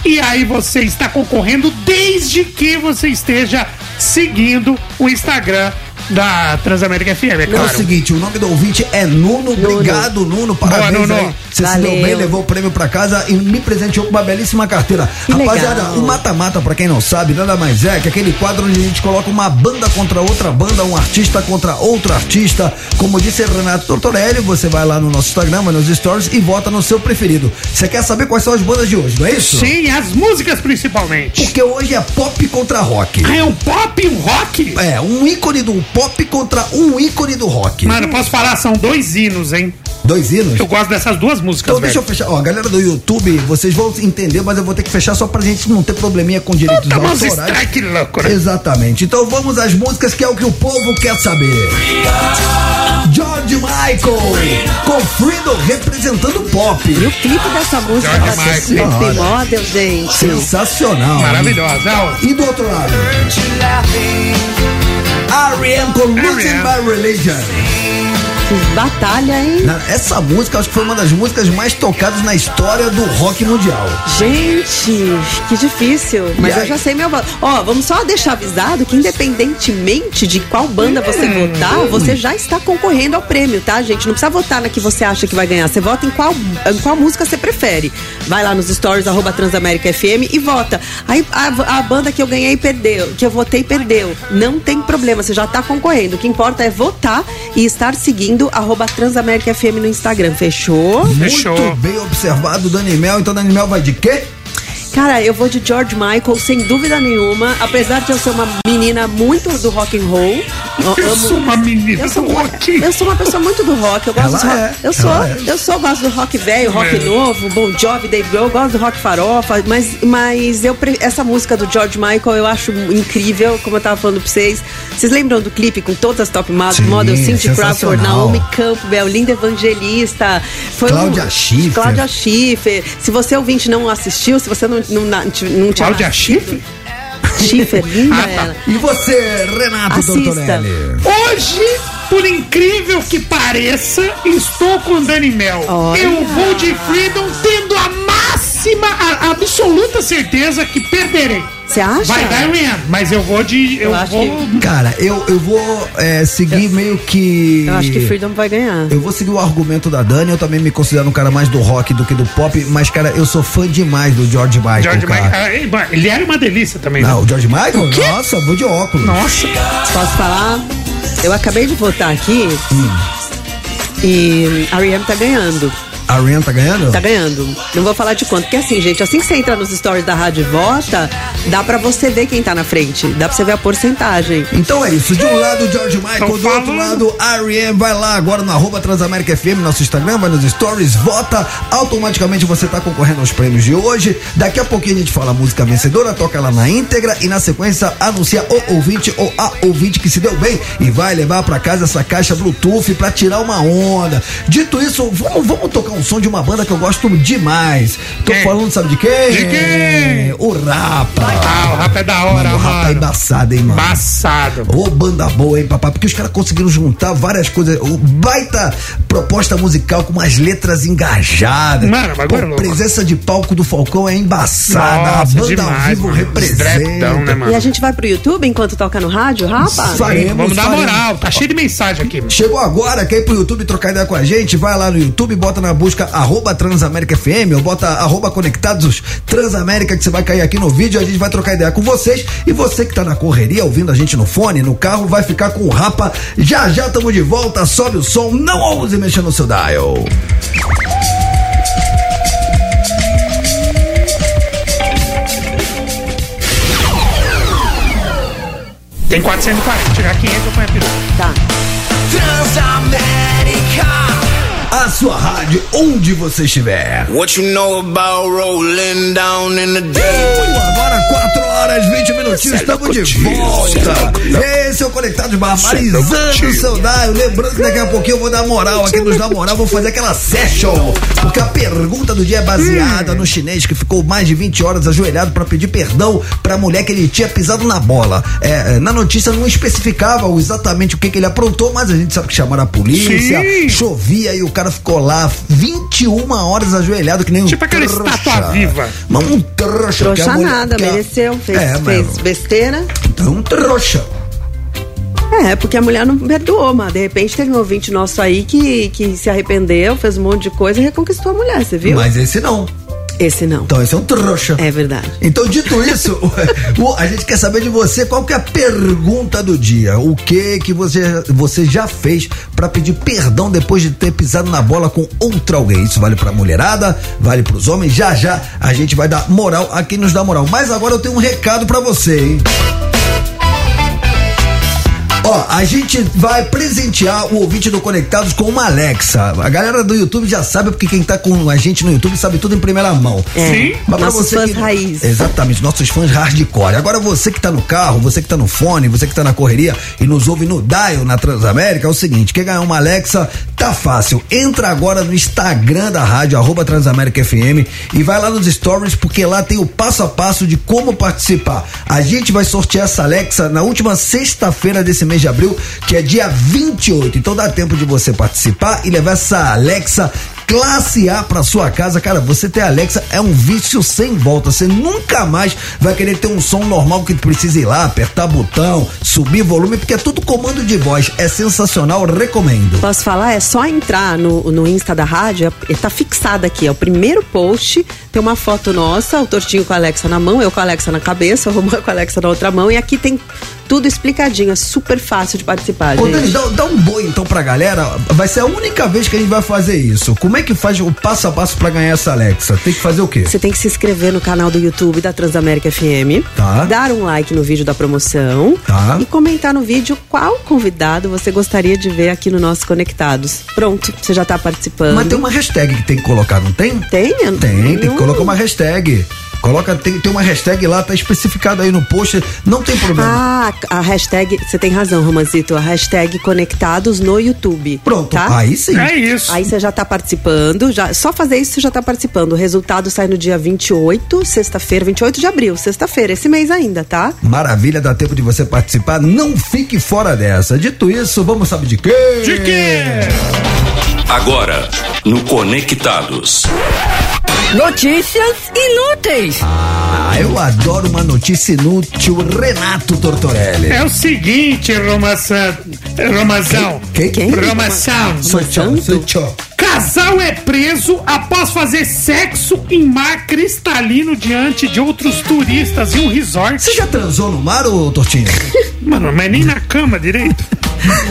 e aí você está concorrendo desde que você esteja seguindo o Instagram da Transamérica FM, é É o claro. seguinte, o nome do ouvinte é Nuno. Obrigado, Nuno. Parabéns Boa, Nuno. aí. Você se deu bem, levou o prêmio pra casa e me presenteou com uma belíssima carteira. Que Rapaziada, legal. o mata-mata, pra quem não sabe, nada mais é que aquele quadro onde a gente coloca uma banda contra outra banda, um artista contra outro artista. Como disse Renato Tortorelli, você vai lá no nosso Instagram, nos stories e vota no seu preferido. Você quer saber quais são as bandas de hoje, não é isso? Sim, as músicas principalmente. Porque hoje é pop contra rock. Ah, é um pop e um rock? É, um ícone do pop contra um ícone do rock. Mano, posso falar, são dois hinos, hein? Dois hinos? Eu gosto dessas duas músicas, Então deixa eu velho. fechar. Ó, galera do YouTube, vocês vão entender, mas eu vou ter que fechar só pra gente não ter probleminha com direitos Tá autorais. strike louco, né? Exatamente. Então vamos às músicas que é o que o povo quer saber. George Michael com Freedom representando o pop. E o clipe dessa música George tá Michael. model, gente. Sensacional. Maravilhosa. E do outro lado? R.E.M. com Losing R.E.M.. My Religion. Batalha, hein? Essa música acho que foi uma das músicas mais tocadas na história do rock mundial. Gente, que difícil. Mas eu já sei meu voto. Ó, vamos só deixar avisado que independentemente de qual banda você Hum. votar, você já está concorrendo ao prêmio, tá, gente? Não precisa votar na que você acha que vai ganhar. Você vota em qual, em qual música você prefere. Vai lá nos stories, arroba Transamérica FM e vota. Aí a, a banda que eu ganhei perdeu, que eu votei perdeu. Não tem problema, você já está concorrendo. O que importa é votar e estar seguindo arroba Transamérica FM no Instagram. Fechou? Fechou. Muito bem observado, Dani Mel. Então, Dani Mel vai de quê? Cara, eu vou de George Michael, sem dúvida nenhuma. Apesar de eu ser uma menina muito do rock and roll. Eu sou uma menina eu sou, do rock. eu sou uma pessoa muito do rock. Eu gosto do rock. é, eu sou, é. eu sou, gosto do rock velho, rock É. novo, Bon Jovi, Dave Grohl, eu gosto do rock farofa, mas, mas eu essa música do George Michael eu acho incrível, como eu tava falando pra vocês. Vocês lembram do clipe com todas as top Sim, models, Cindy Crawford. Naomi Campbell, Linda Evangelista, foi Cláudia um, Schiffer. Cláudia Schiffer. Se você ouvinte não assistiu, se você não não, não, não tinha Cláudia Schiffer? Schiffer, linda Ah, tá. ela. E você, Renato Assista. Hoje, por incrível que pareça, estou com Dani Mel. Olha. Eu vou de Freedom tendo a máxima, a, a absoluta certeza que perderei. Você acha? Vai dar R.E.M., mas eu vou de. Eu, Eu acho vou. Cara, eu, eu vou é, seguir meio que. Eu acho que Freedom vai ganhar. Eu vou seguir o argumento da Dani, eu também me considero um cara mais do rock do que do pop, mas, cara, eu sou fã demais do George Michael. George cara. Michael. Ah, ei, Ele era uma delícia também. Não, né? o George Michael? Nossa, vou de óculos. Nossa. Posso falar? Eu acabei de votar aqui e a R.E.M. tá ganhando. A Rihanna tá ganhando? Tá ganhando. Não vou falar de quanto, porque assim, gente, assim que você entra nos stories da rádio e vota, dá pra você ver quem tá na frente. Dá pra você ver a porcentagem. Então é isso. De um lado, o George Michael, Tô do outro lado, R.E.M. Vai lá agora no arroba Transamérica FM, nosso Instagram, vai nos stories, vota. Automaticamente você tá concorrendo aos prêmios de hoje. Daqui a pouquinho a gente fala a música vencedora, toca ela na íntegra e na sequência anuncia o ouvinte ou a ouvinte que se deu bem e vai levar pra casa essa caixa Bluetooth pra tirar uma onda. Dito isso, vamos, vamos tocar um som de uma banda que eu gosto demais. Tô Quem? falando, sabe de quem? De quem? O Rapa. Ah, o rap é da hora, Mano, o Rapa é mano. embaçado, hein, mano? Embaçado. Ô, banda boa, hein, papai? Porque os caras conseguiram juntar várias coisas. O baita proposta musical com umas letras engajadas. Mano, o bagulho é Pô, louco. presença de palco do Falcão é embaçada. Nossa, a banda ao demais, vivo mano. representa. Dretão, né, mano? E a gente vai pro YouTube enquanto toca no rádio, rapa? Faremos, Vamos dar faremos. moral. Tá cheio de mensagem aqui. Chegou agora, quer ir pro YouTube trocar ideia com a gente? Vai lá no YouTube, bota na busca arroba Transamérica FM ou bota arroba Conectados Transamérica que você vai cair aqui no vídeo a gente vai trocar ideia com vocês. E você que tá na correria ouvindo a gente no fone, no carro, vai ficar com o Rapa. Já já tamo de volta, sobe o som, não ouse mexer no seu dial. Tem 440. Chegar a 500, eu ponho a peruca. Tá. A sua rádio, onde você estiver. What you know about rolling down in the deep? Agora 4 horas, 20 minutinhos, estamos de volta. Esse é o Conectados Barbarizando o seu Daio. Lembrando que daqui a pouquinho eu vou dar moral aqui nos dar moral, vou fazer aquela session. Porque a pergunta do dia é baseada no chinês que ficou mais de 20 horas ajoelhado pra pedir perdão pra mulher que ele tinha pisado na bola. É, é, na notícia não especificava exatamente o que, que ele aprontou, mas a gente sabe que chamaram a polícia, Sim. chovia e o cara ficou lá 21 horas ajoelhado que nem um Tipo aquela estátua viva. Mas um trouxa. que a Trouxa mulher- nada, que mereceu, fez, É, mas- fez besteira. Então, um trouxa. É, porque a mulher não perdoou, mas de repente teve um ouvinte nosso aí que, que se arrependeu, fez um monte de coisa e reconquistou a mulher, você viu? Mas esse não. Esse não. Então esse é um trouxa. É verdade. Então, dito (laughs) isso, a gente quer saber de você qual que é a pergunta do dia. O que que você, você já fez pra pedir perdão depois de ter pisado na bola com outra alguém? Isso vale pra mulherada, vale pros homens. Já já a gente vai dar moral a quem nos dá moral. Mas agora eu tenho um recado pra você, hein? Ó, a gente vai presentear o ouvinte do Conectados com uma Alexa. A galera do YouTube já sabe, porque quem tá com a gente no YouTube sabe tudo em primeira mão. É. Sim. Mas Nossos você fãs que- raiz. Exatamente, nossos fãs hardcore. Agora você que tá no carro, você que tá no fone, você que tá na correria e nos ouve no Dial na Transamérica, é o seguinte, quer ganhar uma Alexa, tá fácil. Entra agora no Instagram da rádio, arroba Transamérica FM e vai lá nos stories, porque lá tem o passo a passo de como participar. A gente vai sortear essa Alexa na última sexta-feira desse mês de abril, que é dia 28. Então dá tempo de você participar e levar essa Alexa classe A pra sua casa, cara, você ter Alexa é um vício sem volta. Você nunca mais vai querer ter um som normal que precisa ir lá, apertar botão, subir volume, porque é tudo comando de voz. É sensacional, recomendo. Posso falar? É só entrar no, no Insta da rádio, ele tá fixado aqui, é o primeiro post, tem uma foto nossa, o Tortinho com a Alexa na mão, eu com a Alexa na cabeça, o Romão (laughs) com a Alexa na outra mão, e aqui tem tudo explicadinho, é super fácil de participar, Ô. Dani, dá, dá um boi então pra galera. Vai ser a única vez que a gente vai fazer isso. Como é que faz o passo a passo pra ganhar essa Alexa? Tem que fazer o quê? Você tem que se inscrever no canal do YouTube da Transamérica FM, Tá. dar um like no vídeo da promoção Tá. e comentar no vídeo qual convidado você gostaria de ver aqui no nosso Conectados. Pronto, você já tá participando. Mas tem uma hashtag que tem que colocar, não tem? Tem? Tem, tem que Não. colocar uma hashtag. Coloca, tem, tem uma hashtag lá, tá especificado aí no post, não tem problema. Ah, a hashtag, você tem razão, Romancito, a hashtag Conectados no YouTube. Pronto, tá? aí sim. É isso. Aí você já tá participando, já, só fazer isso você já tá participando. O resultado sai no dia 28, sexta-feira, 28 de abril, sexta-feira, esse mês ainda, tá? Maravilha, dá tempo de você participar. Não fique fora dessa. Dito isso, vamos saber de quê? De quê? Agora, no Conectados. Notícias inúteis. Ah, eu adoro uma notícia inútil. Renato Tortorelli. É o seguinte, Romação. Romazão. Quem? Quem? Romação. Tchau, sou tchau. Casal é preso após fazer sexo em mar cristalino diante de outros turistas em um resort. Você já transou no mar, ô Tortinho? (laughs) Mano, mas nem na cama direito.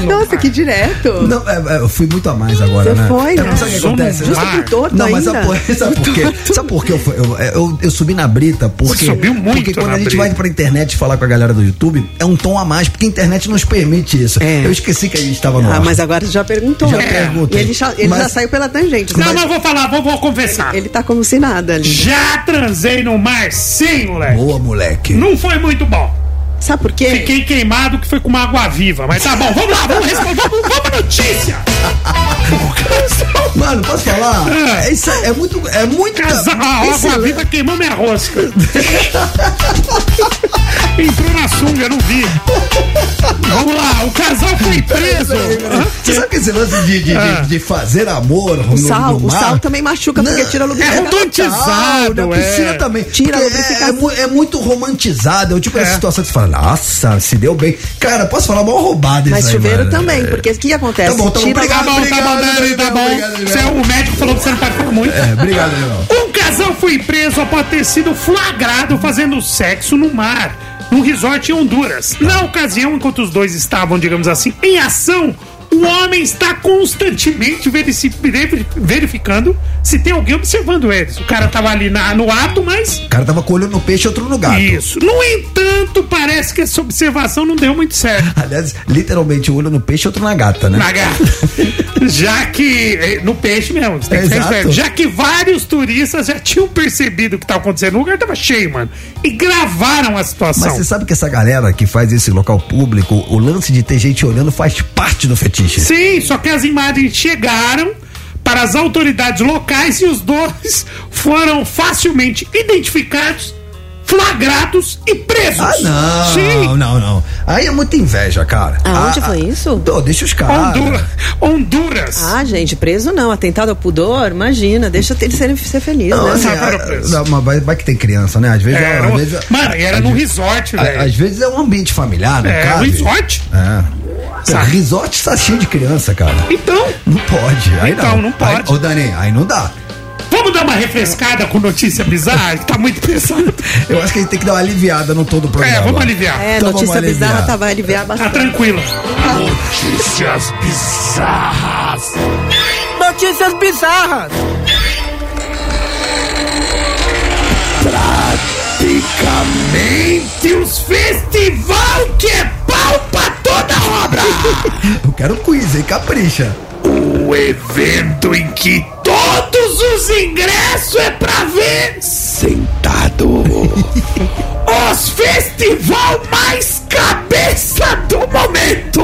Nossa, que direto. Não, é, é, eu fui muito a mais agora, Você né? foi, Eu né? não sabe o que acontece. Justo por torto Não, mas ainda. sabe por, (laughs) sabe por quê? Sabe por quê? Eu, eu, eu, eu subi na brita porque. Você subiu muito Porque quando na a gente brita. vai pra internet falar com a galera do YouTube, é um tom a mais, porque a internet nos permite isso. É. Eu esqueci que a gente tava no Ah, ar. mas agora você já perguntou. Já né? perguntei. E ele, já, ele Mas- já saiu pela tangente. Não, mas eu vou falar, vou, vou confessar. Ele tá como se nada ali. Já transei no mar, sim, moleque. Boa, moleque. Não foi muito bom. Sabe por quê? Fiquei queimado que foi com uma água viva. Mas tá bom, vamos lá, vamos responder. Vamos, vamos notícia. (laughs) Mano, posso falar? Ah. É, isso, é muito. É muito. Casal, a água viva queimou minha rosca. (laughs) Entrou na sunga, não vi. Vamos lá, o casal foi preso. Você sabe que esse lance de, de, Ah. de, de fazer amor no, O sal, no o mar? sal também machuca porque Não, tira a É romantizado, na piscina é. também. Tira é, é é muito romantizado. É o tipo É. essa situação que você fala, nossa, se deu bem. Cara, posso falar mal roubada Mas isso aí, chuveiro mano. também, porque o que acontece? Tá bom, tá bom, Tira- obrigado. Tá bom, tá bom, Dani, tá bom. obrigado, obrigado. Você é o médico falou que você não pode falar muito. É, obrigado, irmão. Um casal foi preso após ter sido flagrado fazendo sexo no mar, num resort em Honduras. Na ocasião, enquanto os dois estavam, digamos assim, em ação, O homem está constantemente verificando se tem alguém observando eles. O cara tava ali na- no ato, mas. O cara tava com o olho no peixe e outro no gato. Isso. No entanto, parece que essa observação não deu muito certo. (laughs) Aliás, literalmente, o olho no peixe e outro na gata, né? Na gata. (laughs) Já que. eh, No peixe mesmo, você tem que ser Exato. esperto. Já que vários turistas já tinham percebido o que estava acontecendo, o lugar tava cheio, mano. E gravaram a situação. Mas você sabe que essa galera que faz esse local público, o lance de ter gente olhando faz parte do fetiche. Sim, só que as imagens chegaram para as autoridades locais e os dois (laughs) foram facilmente identificados, flagrados e presos. Ah, não. Sim. Não, não. Aí é muita inveja, cara. Aonde Ah, foi isso? ah, deixa os caras. Hondura- Honduras. Ah, gente, preso não. Atentado ao pudor, imagina. Deixa ele ser, ser feliz, Não, né? assim, ah, não, mas vai, vai que tem criança, né? Às vezes, Era às vezes Mano, e era às num resort, velho. Às vezes é um ambiente familiar, não É, cabe? um resort? É. Sabe? resort tá cheio de criança, cara. Então, Não pode. Aí Então, não pode. Aí, ô, Dani, aí não dá. vamos dar uma refrescada com notícia bizarra, que tá muito pesado. Eu acho que a gente tem que dar uma aliviada no todo o programa. É, vamos aliviar. É, Então notícia aliviar. bizarra tá, vai aliviar Tá bastante. tranquilo. Notícias bizarras. Notícias bizarras. Praticamente os festival que é pau pra toda obra. (laughs) Eu quero quiz, hein? Capricha. O evento em que todos os ingressos é pra ver sentado. (laughs) Os festival mais cabeça do momento.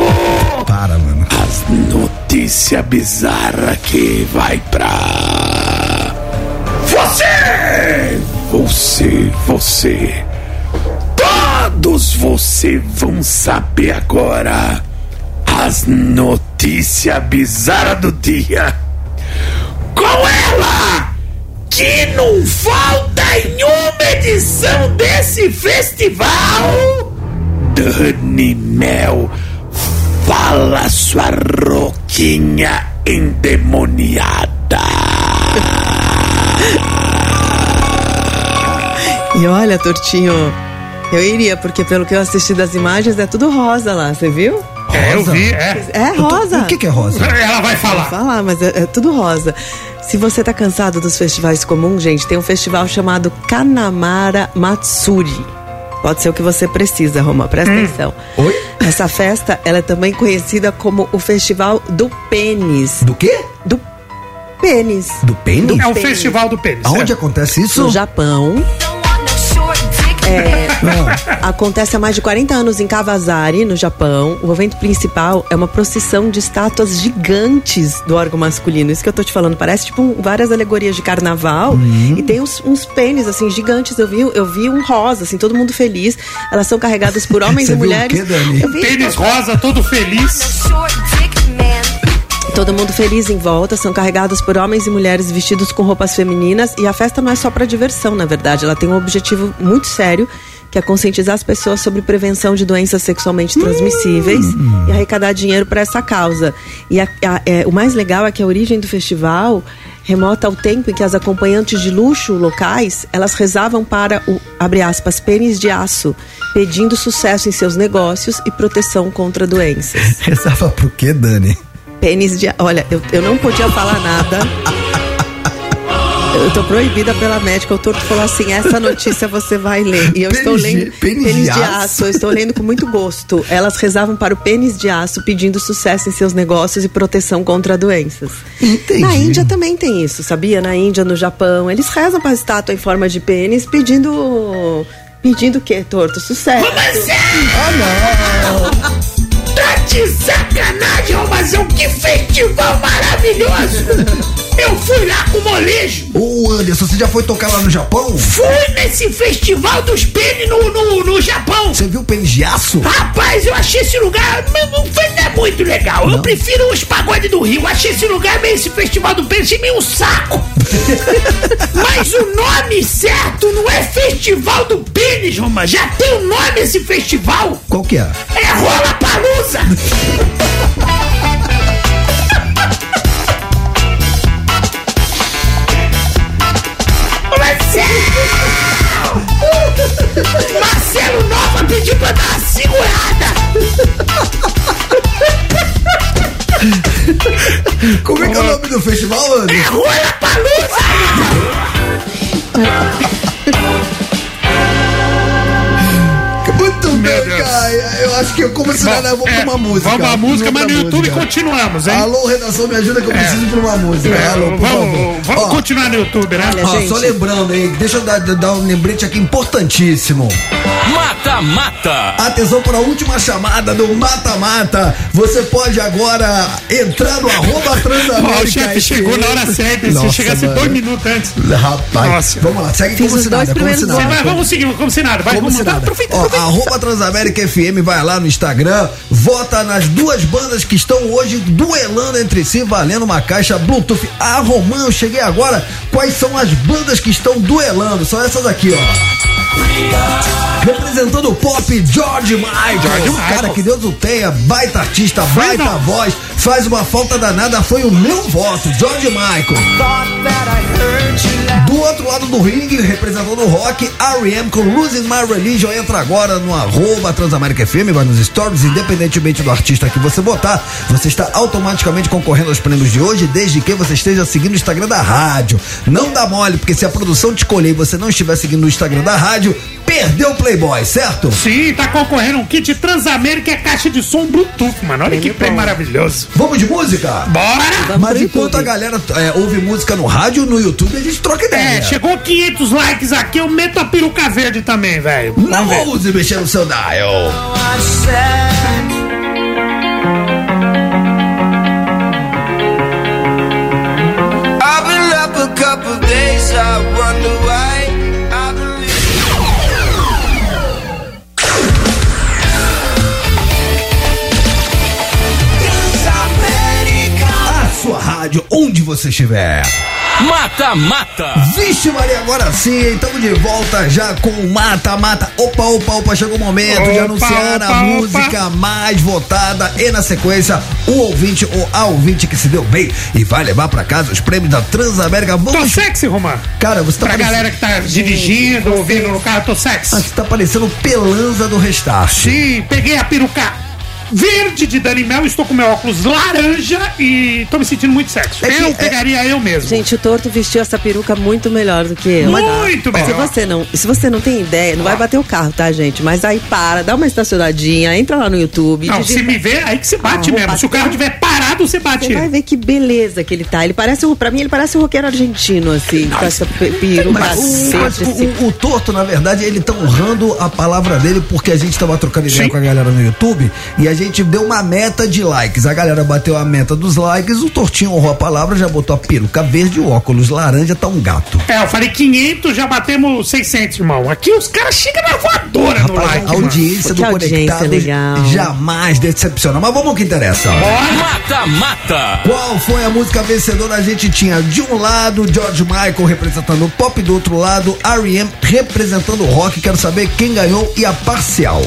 Para, mano. As notícias bizarras que vai pra você, você, você. Todos você vão saber agora as notícias bizarras do dia. Com ela, que não falta em uma edição desse festival, Dani Mel fala sua roquinha endemoniada. E olha, Tortinho, eu iria, porque pelo que eu assisti das imagens é tudo rosa lá, você viu? É, eu Rosa? vi, é. É rosa. O que, que é rosa? (laughs) Ela vai falar. falar, mas é, é tudo rosa. Se você tá cansado dos festivais comuns, gente, tem um festival chamado Kanamara Matsuri. Pode ser o que você precisa, Roma, presta atenção. Oi? Essa festa, ela é também conhecida como o Festival do Pênis. Do quê? Do pênis. Do pênis? É o Pênis. festival do pênis. Aonde é. acontece isso? No Japão. É, acontece há mais de 40 anos em Kawasari, no Japão. O evento principal é uma procissão de estátuas gigantes do órgão masculino. Isso que eu tô te falando, parece tipo um- várias alegorias de carnaval. E tem uns, uns pênis, assim, gigantes. Eu vi, eu vi um rosa, assim, todo mundo feliz. Elas são carregadas por (laughs) homens Você e viu o mulheres. quê, Dani? Eu vi Pênis rosa, todo feliz. Todo mundo feliz em volta, são carregados por homens e mulheres vestidos com roupas femininas e a festa não é só para diversão, na verdade, ela tem um objetivo muito sério, que é conscientizar as pessoas sobre prevenção de doenças sexualmente transmissíveis e arrecadar dinheiro para essa causa. E a- a- é, o mais legal é que a origem do festival remota ao tempo em que as acompanhantes de luxo locais, elas rezavam para o, abre aspas, pênis de aço, pedindo sucesso em seus negócios e proteção contra doenças. (laughs) Rezava pro quê, Dani? Pênis de. Olha, eu, eu não podia falar nada. Eu tô proibida pela médica. O Torto falou assim: essa notícia você vai ler. E eu Pênis estou lendo. pênis de aço. Eu estou lendo com muito gosto. Elas rezavam para o pênis de aço, pedindo sucesso em seus negócios e proteção contra doenças. Entendi. Na Índia também tem isso, sabia? Na Índia, no Japão, eles rezam para a estátua em forma de pênis, pedindo. Pedindo o quê, Torto? Sucesso. Tá (laughs) de sacanagem, Romazão, que festival maravilhoso! Eu fui lá com o molejo, Ô, Anderson, você já foi tocar lá no Japão? fui nesse festival dos pênis no, no, no Japão. Você viu o pênis de aço? Rapaz, eu achei esse lugar mas não foi não é muito legal. Eu prefiro os pagodes do Rio. Achei esse lugar meio esse festival do pênis meio um saco. (laughs) Mas o nome certo não é Festival do Pênis, Roma. Já tem um nome esse festival. Qual que é? É Rola Palusa! Marcelo! Marcelo Nova pediu pra dar uma segurada! do festival, Andy? Rola Palusa! (laughs) Eu acho que eu como ensinar, né? vamos É, pra uma música. Vamos pra música, mas no YouTube música. continuamos, hein? Alô, redação, me ajuda que eu É. preciso pra uma música. É, Alô, por vamos favor. vamos Ó, continuar no YouTube, né? Olha, ó, gente. só lembrando, hein? Deixa eu dar, dar um lembrete aqui importantíssimo. Mata Mata. Atenção para a última chamada do Mata Mata. Você pode agora entrar no arroba Transamérica. Ó, o chefe chegou na hora certa, se chegasse mano. dois minutos antes. Rapaz, Nossa. vamos lá, segue Fiz como se nada, como se nada. vai, vamos seguir, como se nada. Vai, Como vamos se nada. Aproveita, Ó, aproveita. arroba Transamérica FM, vai lá no Instagram, vota nas duas bandas que estão hoje duelando entre si, valendo uma caixa Bluetooth. Ah, Romã, eu cheguei agora. Quais são as bandas que estão duelando? São essas aqui, ó. Representando o pop, George Michael. George Michael. Cara, que Deus o tenha, baita artista, baita voz, faz uma falta danada, foi o meu voto, George Michael. Do outro lado do ringue, representando o rock, R.E.M. com Losing My Religion entra agora no arroba Transamérica FM, vai nos stories, independentemente do artista que você botar, você está automaticamente concorrendo aos prêmios de hoje, desde que você esteja seguindo o Instagram da rádio. Não dá mole, porque se a produção te escolher e você não estiver seguindo o Instagram da rádio, perdeu o Playboy, certo? Sim, tá concorrendo um kit Transamérica e a caixa de som Bluetooth, mano. Olha que Prêmio maravilhoso. Vamos de música? Bora! Mas enquanto a galera é, ouve música no rádio, no YouTube, a gente troca ideia. É, chegou 500 likes aqui, eu meto a peruca verde também, velho. Não Vamos ver. ouse mexer no seu dial. I've been up a couple days, I wonder why. Rádio, onde você estiver. Mata Mata. Vixe Maria, agora sim, estamos de volta já com o Mata Mata. Opa, opa, opa, chegou o momento de Opa, anunciar opa, a opa. música mais votada e na sequência o ouvinte ou a ouvinte que se deu bem e vai levar pra casa os prêmios da Transamérica. Tô Vamos, sexy, Romã. cara, você tá Pra parecendo, galera que tá dirigindo, ouvindo no carro, tô sexy. Ah, você tá parecendo pelanza do restart. Sim, peguei a peruca verde de Dani Mel, estou com meu óculos laranja e tô me sentindo muito sexy. É que- eu é- pegaria eu mesmo. Gente, o Torto vestiu essa peruca muito melhor do que eu. Muito tá? Se melhor. você não, se você não tem ideia, não vai bater o carro, tá, gente? Mas aí para, dá uma estacionadinha, entra lá no YouTube. Não, digita- se me ver, aí que você bate Ah, mesmo. Se o bater. carro tiver parado, você bate. Você vai ver que beleza que ele tá. Ele parece, um- pra mim, ele parece um roqueiro argentino, assim, com essa pe- peruca Mas, o, mas assim. o- o Torto, na verdade, ele tá honrando a palavra dele porque a gente tava trocando ideia Sim. com a galera no YouTube e a gente deu uma meta de likes. A galera bateu a meta dos likes, o Tortinho honrou a palavra, já botou a peruca verde, o óculos laranja, tá um gato. É, eu falei 500, já batemos 600, irmão. Aqui os caras chegam na voadora no Rapaz, like, a audiência Que do audiência Conectado legal. jamais decepciona. Mas vamos ao que interessa. Mata Mata. Qual foi a música vencedora? A gente tinha de um lado George Michael representando o pop, do outro lado R.E.M. representando o rock. Quero saber quem ganhou e a parcial.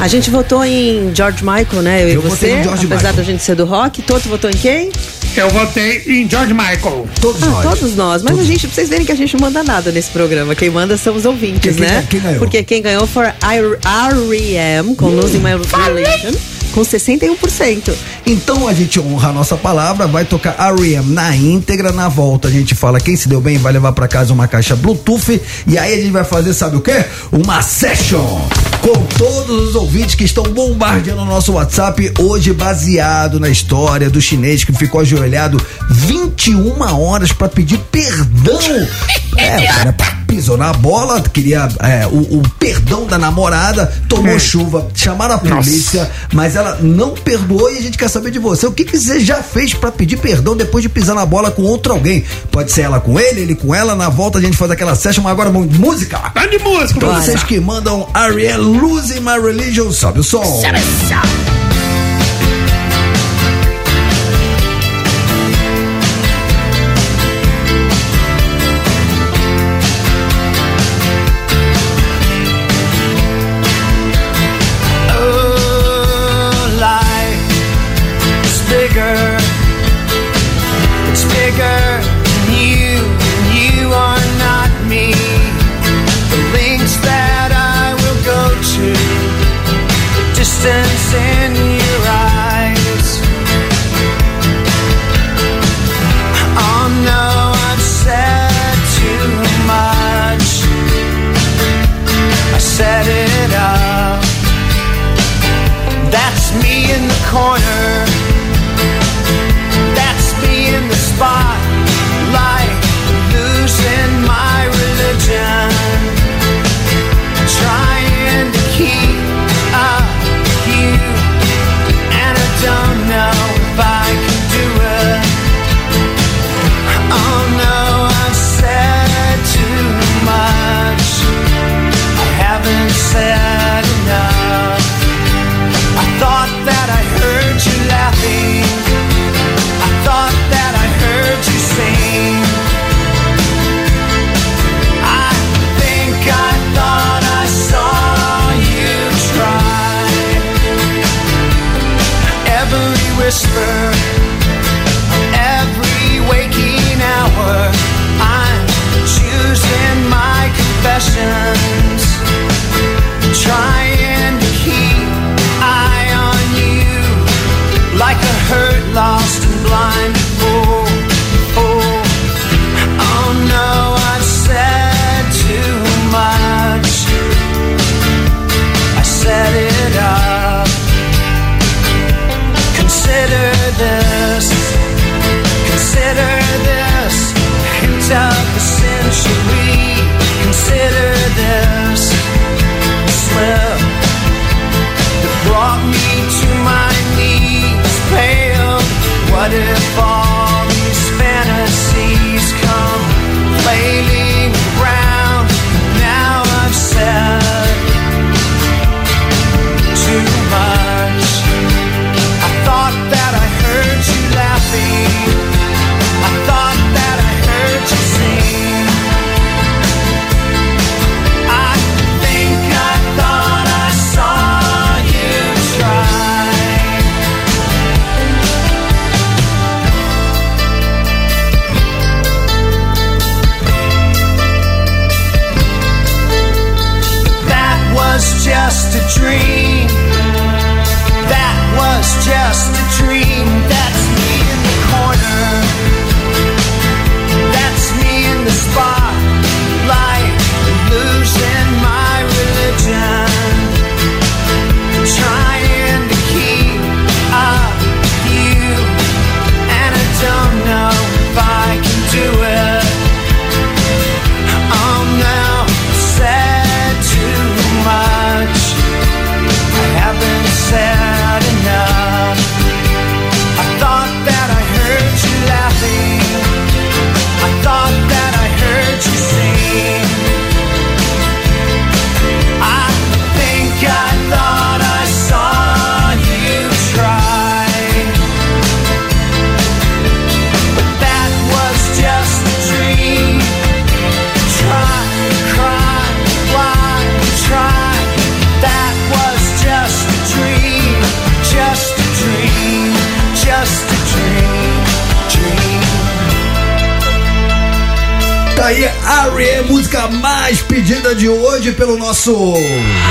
A gente votou em George Michael, né? Eu, e Eu votei você, no George apesar Michael. da gente ser do rock. Toto votou em quem? Eu votei em George Michael. Todos Ah, nós. todos nós. Mas a gente, pra vocês verem que a gente não manda nada nesse programa. Quem manda são os ouvintes, Quem- quem- né? quem ganhou? Porque quem ganhou foi R.E.M. com Losing My Religion, com 61%. Então a gente honra a nossa palavra, vai tocar R.E.M. na íntegra, na volta a gente fala quem se deu bem vai levar pra casa uma caixa Bluetooth e aí a gente vai fazer, sabe o quê? Uma session com todos os ouvintes que estão bombardeando o nosso WhatsApp hoje baseado na história do chinês que ficou ajoelhado 21 horas pra pedir perdão. (laughs) É, o cara pisou na bola, queria é, o, o perdão da namorada, tomou chuva, chamaram a polícia, mas ela não perdoou e a gente quer saber de você. O que, que você já fez pra pedir perdão depois de pisar na bola com outro alguém? Pode ser ela com ele, ele com ela. Na volta a gente faz aquela session, mas agora vamos de música. Tá de música, Pra vamos vocês que mandam Ariel Losing My Religion, sobe o som. Oh, nosso.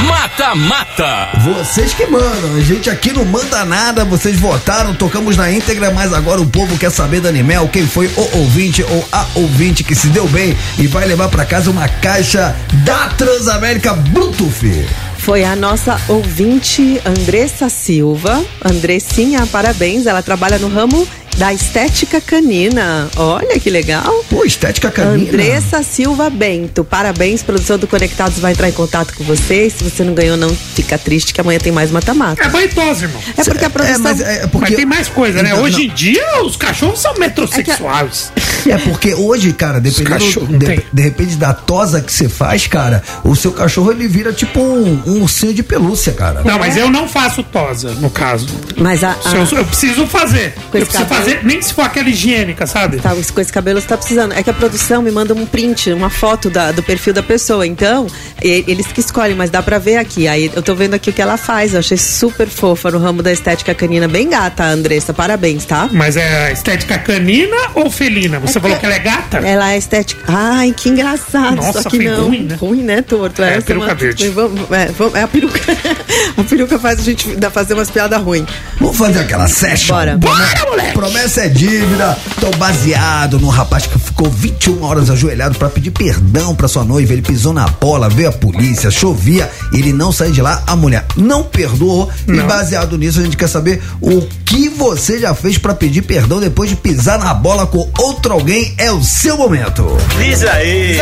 Mata Mata. Vocês que mandam, a gente aqui não manda nada, vocês votaram, tocamos na íntegra, mas agora o povo quer saber da Animel quem foi o ouvinte ou a ouvinte que se deu bem e vai levar pra casa uma caixa da Transamérica Bluetooth. Foi a nossa ouvinte Andressa Silva. Andressinha, parabéns. Ela trabalha no ramo da estética canina. Olha que legal. Pô, estética canina. Andressa Silva Bento. Parabéns, produção do Conectados vai entrar em contato com vocês. Se você não ganhou, não fica triste que amanhã tem mais mata-mata. É baitosa, irmão. É porque a produção. mas é porque- Mas tem mais coisa, né? Não, Hoje não. em dia, os cachorros são metrosexuais. É porque hoje, cara, dependendo cachorro de, de repente da tosa que você faz, cara, o seu cachorro ele vira tipo um, um ursinho de pelúcia, cara. Não, mas eu não faço tosa, no caso. Mas a. Se eu, eu preciso fazer. Com Eu preciso cabelo. Fazer, nem se for aquela higiênica, sabe? Tá, com esse cabelo você tá precisando. É que a produção me manda um print, uma foto da- do perfil da pessoa. Então, eles que escolhem, mas dá pra ver aqui. Aí eu tô vendo aqui o que ela faz. Eu achei super fofa no ramo da estética canina. Bem gata, Andressa. Parabéns, tá? Mas é estética canina ou felina? Você falou que ela é gata? Ela é estética. Ai, que engraçado. Nossa, Só que não. ruim, né? Ruim, né, torto? É, Essa peruca uma- verde. Vamos- é, vamos- é a peruca. (laughs) a peruca faz a gente dar- fazer umas piadas ruins. Vamos fazer aquela session? Bora. Bora, moleque! Promessa é dívida. Tô baseado num rapaz que ficou 21 horas ajoelhado pra pedir perdão pra sua noiva. Ele pisou na bola, veio a polícia, chovia, ele não saiu de lá. A mulher não perdoou. E Não. baseado nisso, a gente quer saber o que você já fez pra pedir perdão depois de pisar na bola com outro alguém. É o seu momento. Diz aí. Diz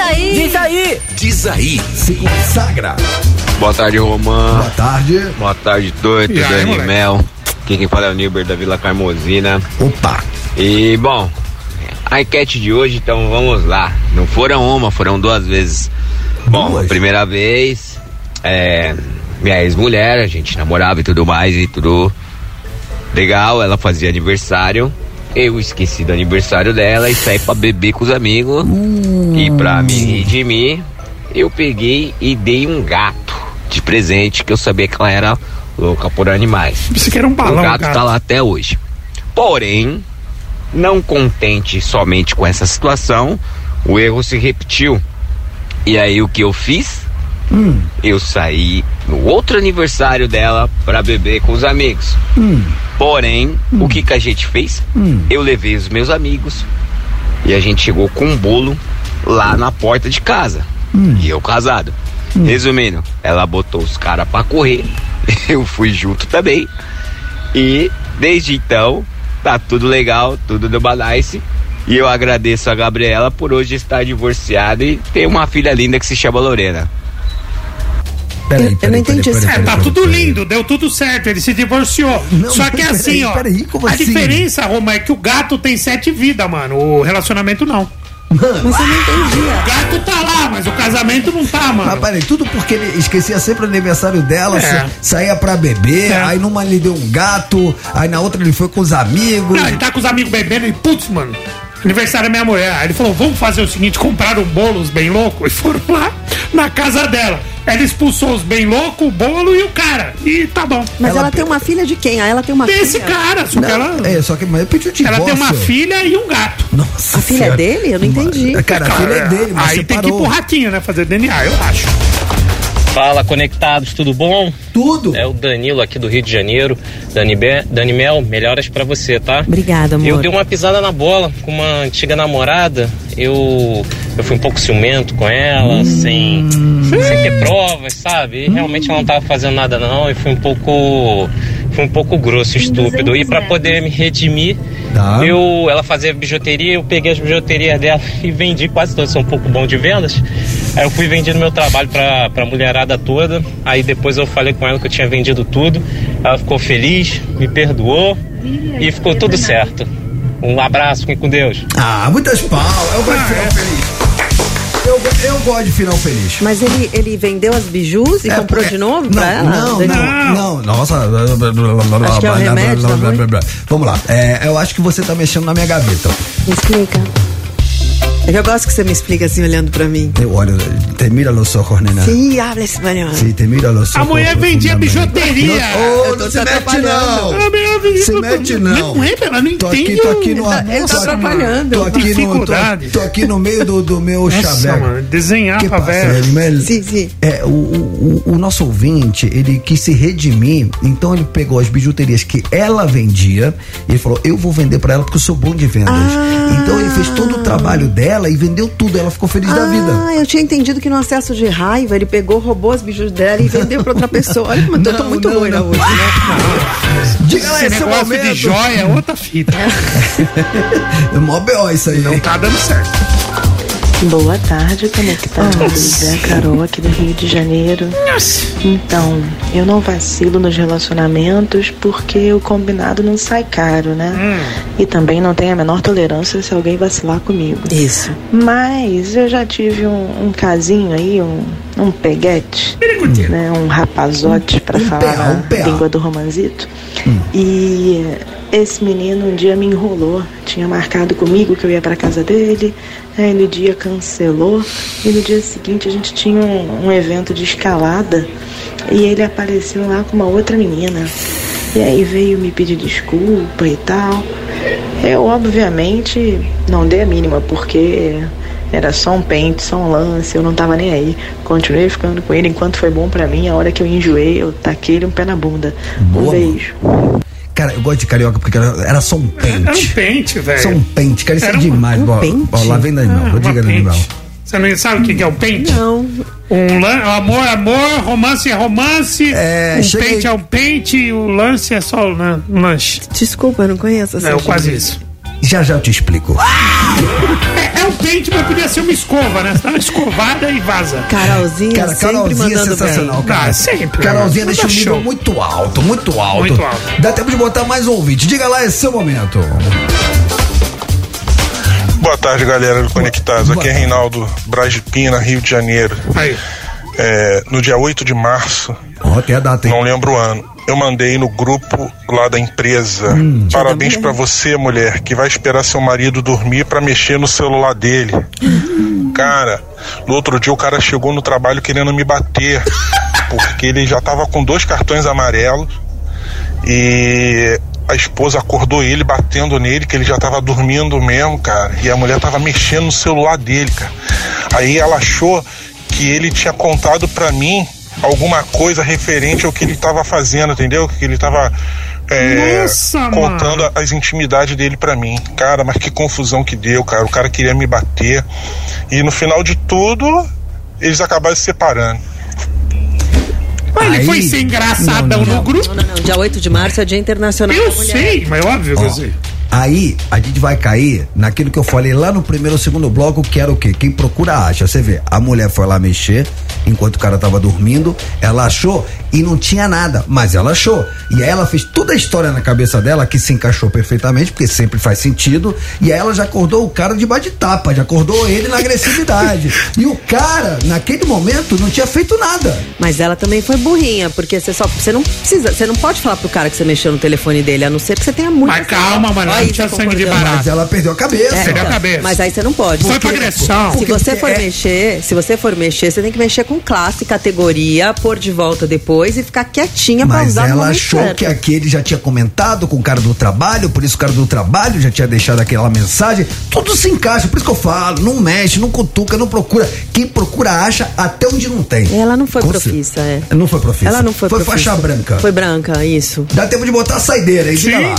aí. Diz aí. Diz aí. Se consagra. Boa tarde, Romã. Boa tarde. Boa tarde, Doito, E aí, Dani? Mel. Aqui quem fala é o Nilber da Vila Carmosina. Opa. E, bom, a enquete de hoje, então vamos lá. Não foram uma, foram duas vezes. Bom, Duas? a primeira vez, é, minha ex-mulher, a gente namorava e tudo mais, e tudo legal. Ela fazia aniversário. Eu esqueci do aniversário dela e saí pra beber com os amigos. E pra me redimir, eu peguei e dei um gato de presente, que eu sabia que ela era louca por animais. Você quer um balão, o gato cara. tá lá até hoje. Porém, não contente somente com essa situação, o erro se repetiu. E aí o que eu fiz? Eu saí no outro aniversário dela pra beber com os amigos. Porém, o que que a gente fez? Eu levei os meus amigos e a gente chegou com um bolo lá na porta de casa. E eu casado. Resumindo, ela botou os caras pra correr. (laughs) Eu fui junto também. E desde então, tá tudo legal, tudo do Balaice. E eu agradeço a Gabriela por hoje estar divorciada e ter uma filha linda que se chama Lorena. Peraí, Eu- eu peraí, não entendi peraí, peraí, É, tá peraí, tudo peraí. lindo, deu tudo certo, ele se divorciou. Não, Só que peraí, assim, ó. peraí, como a assim? diferença, Roma, é que o gato tem sete vidas, mano. O relacionamento não. Mano, Mas eu não entendi. O gato tá lá, mas o casamento não tá, mano. Mas peraí, tudo porque ele esquecia sempre o aniversário dela, É. sa- saía pra beber, É. aí numa ele deu um gato, aí na outra ele foi com os amigos. Não, ele tá com os amigos bebendo e, putz, mano, aniversário da minha mulher. Aí ele falou, vamos fazer o seguinte, compraram bolos bem loucos e foram lá na casa dela. Ela expulsou os bem loucos, o bolo e o cara. E tá bom. Mas Ela ela, tem uma filha de quem? Ah, ela tem uma Desse filha. cara, só que Não, ela... É, só que mas ele pediu divórcio. Ela tem uma filha e um gato. Nossa A filha é dele? Eu não entendi. Cara, a filha é dele, mas Aí tem que ir separou. pro ratinho, né? Fazer DNA, eu acho. Fala, conectados, tudo bom? Tudo. É o Danilo aqui do Rio de Janeiro. Dani, Be Dani Mel, melhoras pra você, tá? Obrigada, amor. Eu dei uma pisada na bola com uma antiga namorada. Eu, eu fui um pouco ciumento com ela, sem, sem ter provas, sabe? E realmente ela não tava fazendo nada não. E fui um pouco. Fui um pouco grosso, estúpido. E pra poder me redimir, Tá. eu, ela fazia bijuteria, eu peguei as bijuterias dela (laughs) e vendi quase todas, sou um pouco bom de vendas. Aí eu fui vendendo meu trabalho pra, pra mulherada toda. Aí depois eu falei com ela que eu tinha vendido tudo. Ela ficou feliz, me perdoou e ficou tudo certo. Um abraço, fiquem com Deus. Ah, muitas pau. Eu gosto de final feliz. Eu, eu gosto de final feliz. Mas ele, ele vendeu as bijus e É, comprou é, de novo não, pra ela? Não, não, não, nossa. Acho que é o remédio. Vamos lá. É, eu acho que você tá mexendo na minha gaveta. Me explica. É eu gosto que você me explica assim, olhando pra mim. Eu olho, te mira los ojos, nena. Sim, habla espanhol. Sim, te mira los A ojos. mulher vendia bijuteria. Não, oh, tô não se mete não. A mulher vendia Se mete não. Não é, ela não Tô aqui, entende. tô aqui no... Ele tá tô aqui- atrapalhando. Tô aqui, no, tô, tô aqui no meio do, do meu chaveco. desenhar que pra. Edmel? Sim, sim. É, o, o, o- nosso ouvinte, ele quis se redimir, então ele pegou as bijuterias que ela vendia e ele falou: Eu vou vender pra ela porque eu sou bom de vendas. Então ele fez todo o trabalho dela e vendeu tudo, ela ficou feliz da vida. Ah, eu tinha entendido que no acesso de raiva ele pegou, roubou as bijus dela e vendeu pra outra pessoa. Olha como eu tô, muito não, loira não. hoje, né? Diga lá, Esse esse é negócio momento. de joia é outra fita. (laughs) É mó B.O. isso aí. Não tá dando certo. Boa tarde, conectados. É a Carol aqui do Rio de Janeiro. Então, eu não vacilo nos relacionamentos porque o combinado não sai caro, né? E também não tenho a menor tolerância se alguém vacilar comigo. Isso. Mas eu já tive um, um casinho aí, um, um peguete, né? Um rapazote, pra Um falar um a PA. língua do romanzito. E esse menino um dia me enrolou. Tinha marcado comigo que eu ia pra casa dele. Aí no dia cancelou. E no dia seguinte a gente tinha um, um evento de escalada. E ele apareceu lá com uma outra menina. E aí veio me pedir desculpa e tal. Eu, obviamente, não dei a mínima, porque era só um pente, só um lance, eu não tava nem aí. Continuei ficando com ele enquanto foi bom pra mim. A hora que eu enjoei, eu taquei-lhe um pé na bunda. Um Boa, beijo. Cara, eu gosto de carioca porque era, era só um Era um pente. pente, velho. Só um pente, cara, isso é Era um- demais. um pente? ó, lá vem da Ah, Animal, vou diga da pente. Animal. Você não sabe o que que é o pente? Não. Um lan- amor, amor, romance é romance, É, um chega pente é um pente e o lance é só um lanche. Desculpa, eu não conheço essa É quase isso. Já já eu te explico. É, é um pente, mas podia ser uma escova, né? Você uma escovada e vaza. Carolzinha Cara, sempre Carolzinha é sensacional, bem. cara. Ah, sempre, Carolzinha né? deixa o Manda nível muito alto, muito alto. Muito alto. Dá tempo de botar mais um ouvinte. Diga lá, esse é seu momento. Boa tarde, galera do Conectados. Boa Aqui é. Reinaldo Braz de Pina, Rio de Janeiro. Aí. É, no dia 8 de março, Ó, tem a data, hein? não lembro o ano, eu mandei no grupo lá da empresa. Hum. Parabéns da pra você, mulher, que vai esperar seu marido dormir pra mexer no celular dele. Cara, no outro dia o cara chegou no trabalho querendo me bater, porque ele já tava com dois cartões amarelos e a esposa acordou ele batendo nele, que ele já tava dormindo mesmo, cara. E a mulher tava mexendo no celular dele, cara. Aí ela achou que ele tinha contado pra mim alguma coisa referente ao que ele tava fazendo, entendeu? Que ele tava é, Nossa, contando mano. as intimidades dele pra mim. Cara, mas que confusão que deu, cara. O cara queria me bater. E no final de tudo, eles acabaram se separando. Mas ele Aí- foi ser engraçadão Não, não, no grupo? Não, não, não. Dia 8 de março é Dia Internacional Eu da Mulher. sei, mas óbvio que eu sei. Aí a gente vai cair naquilo que eu falei lá no primeiro ou segundo bloco, que era o quê? Quem procura acha. Você vê, a mulher foi lá mexer enquanto o cara tava dormindo, ela achou e não tinha nada, mas ela achou. E aí ela fez toda a história na cabeça dela que se encaixou perfeitamente, porque sempre faz sentido. E aí ela já acordou o cara de bate-tapa, já acordou ele na agressividade. e o cara, naquele momento, não tinha feito nada. Mas ela também foi burrinha, porque você só. Você não precisa. Você não pode falar pro cara que você mexeu no telefone dele, a não ser que você tenha muito. Mas calma, mano, Isso, tinha sangue de barato. Mas ela perdeu a cabeça. É, Perdeu a cabeça. Mas aí você não pode. Foi Porque- pra agressão. Se você for é- mexer, se você for mexer, você tem que mexer com classe, categoria, pôr de volta depois e ficar quietinha pra Mas usar no ela achou certo. que aquele já tinha comentado com o cara do trabalho, por isso o cara do trabalho já tinha deixado aquela mensagem. Tudo se encaixa, por isso que eu falo, não mexe, não cutuca, não procura. Quem procura acha até onde não tem. Ela não foi profissa, é. Não foi profissa. Ela não foi Foi profissa. faixa branca. Foi branca, isso. Dá tempo de botar a saideira aí, diga Sim. lá.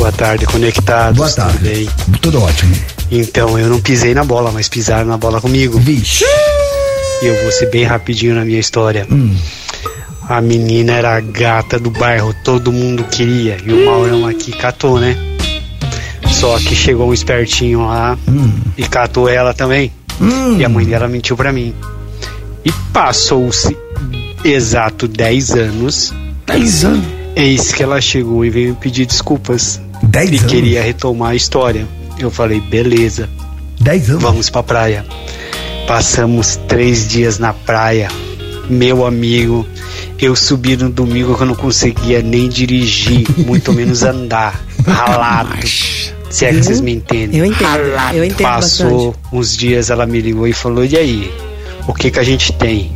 Boa tarde, conectados. Boa tarde. Tudo bem? Tudo ótimo. Então, eu não pisei na bola, mas pisaram na bola comigo. Vixe. E eu vou ser bem rapidinho na minha história. Hum. A menina era a gata do bairro, todo mundo queria. E o Maurão aqui catou, né? Só que chegou um espertinho lá e catou ela também. Hum. E a mãe dela mentiu pra mim. E passou-se exato 10 anos. 10 anos. Eis que ela chegou e veio me pedir desculpas. 10 e anos? queria retomar a história. Eu falei, beleza. 10 anos? Vamos pra praia. Passamos três dias na praia. Meu amigo, eu subi no domingo que eu não conseguia nem dirigir, (laughs) muito menos andar. Ralado. Se é que vocês me entendem. Eu entendo, eu entendo Passou uns dias, ela me ligou e falou: E aí? O que que a gente tem?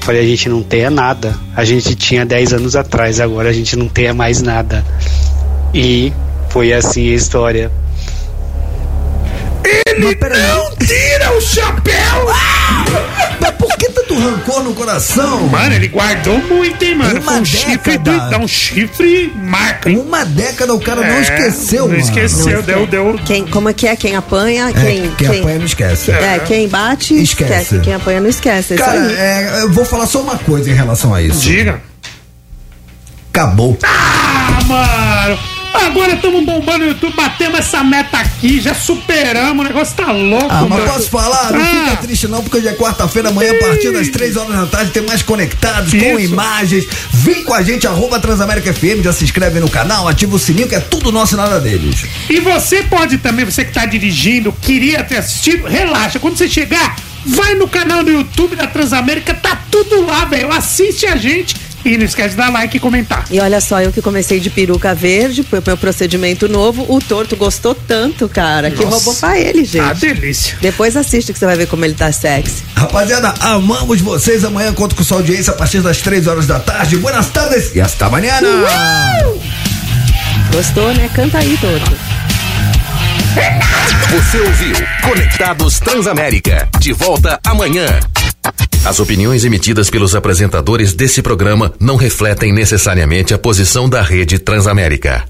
Falei: A gente não tem é nada. A gente tinha 10 anos atrás, agora a gente não tem é mais nada. E foi assim a história. Ele não tira o chapéu! Mas por que tanto rancor no coração? Mano, ele guardou muito, hein, mano? Uma Foi um chifre, década. do- dá um chifre marca, hein? Uma década o cara não É, esqueceu, não mano. esqueceu, deu, deu. Quem, como é que é? Quem apanha, É, quem, quem apanha não esquece. É, quem bate, Esquece. esquece. Quem apanha não esquece. É isso Cara, aí. é, eu vou falar só uma coisa em relação a isso. Diga. Acabou. Ah, mano! Agora estamos bombando no YouTube, batemos essa meta aqui, já superamos, o negócio tá louco, Ah, mas mano. posso falar? Não Ah. fica triste não, porque hoje é quarta-feira, amanhã, a partir das 3 horas da tarde, tem mais conectados, com Isso. imagens. Vem com a gente, arroba Transamérica FM, já se inscreve no canal, ativa o sininho, que é tudo nosso e nada deles. E você pode também, você que tá dirigindo, queria ter assistido, relaxa. Quando você chegar, vai no canal do YouTube da Transamérica, tá tudo lá, velho. Assiste a gente e não esquece de dar like e comentar. E olha só, eu que comecei de peruca verde, foi o meu procedimento novo. O torto gostou tanto, cara, que Nossa. roubou pra ele, gente. Ah, delícia. Depois assiste que você vai ver como ele tá sexy. Rapaziada, amamos vocês. Amanhã conto com sua audiência a partir das 3 horas da tarde. Buenas tardes e hasta amanhã. Gostou, né? Canta aí, torto. Você ouviu Conectados Transamérica. De volta amanhã. As opiniões emitidas pelos apresentadores desse programa não refletem necessariamente a posição da Rede Transamérica.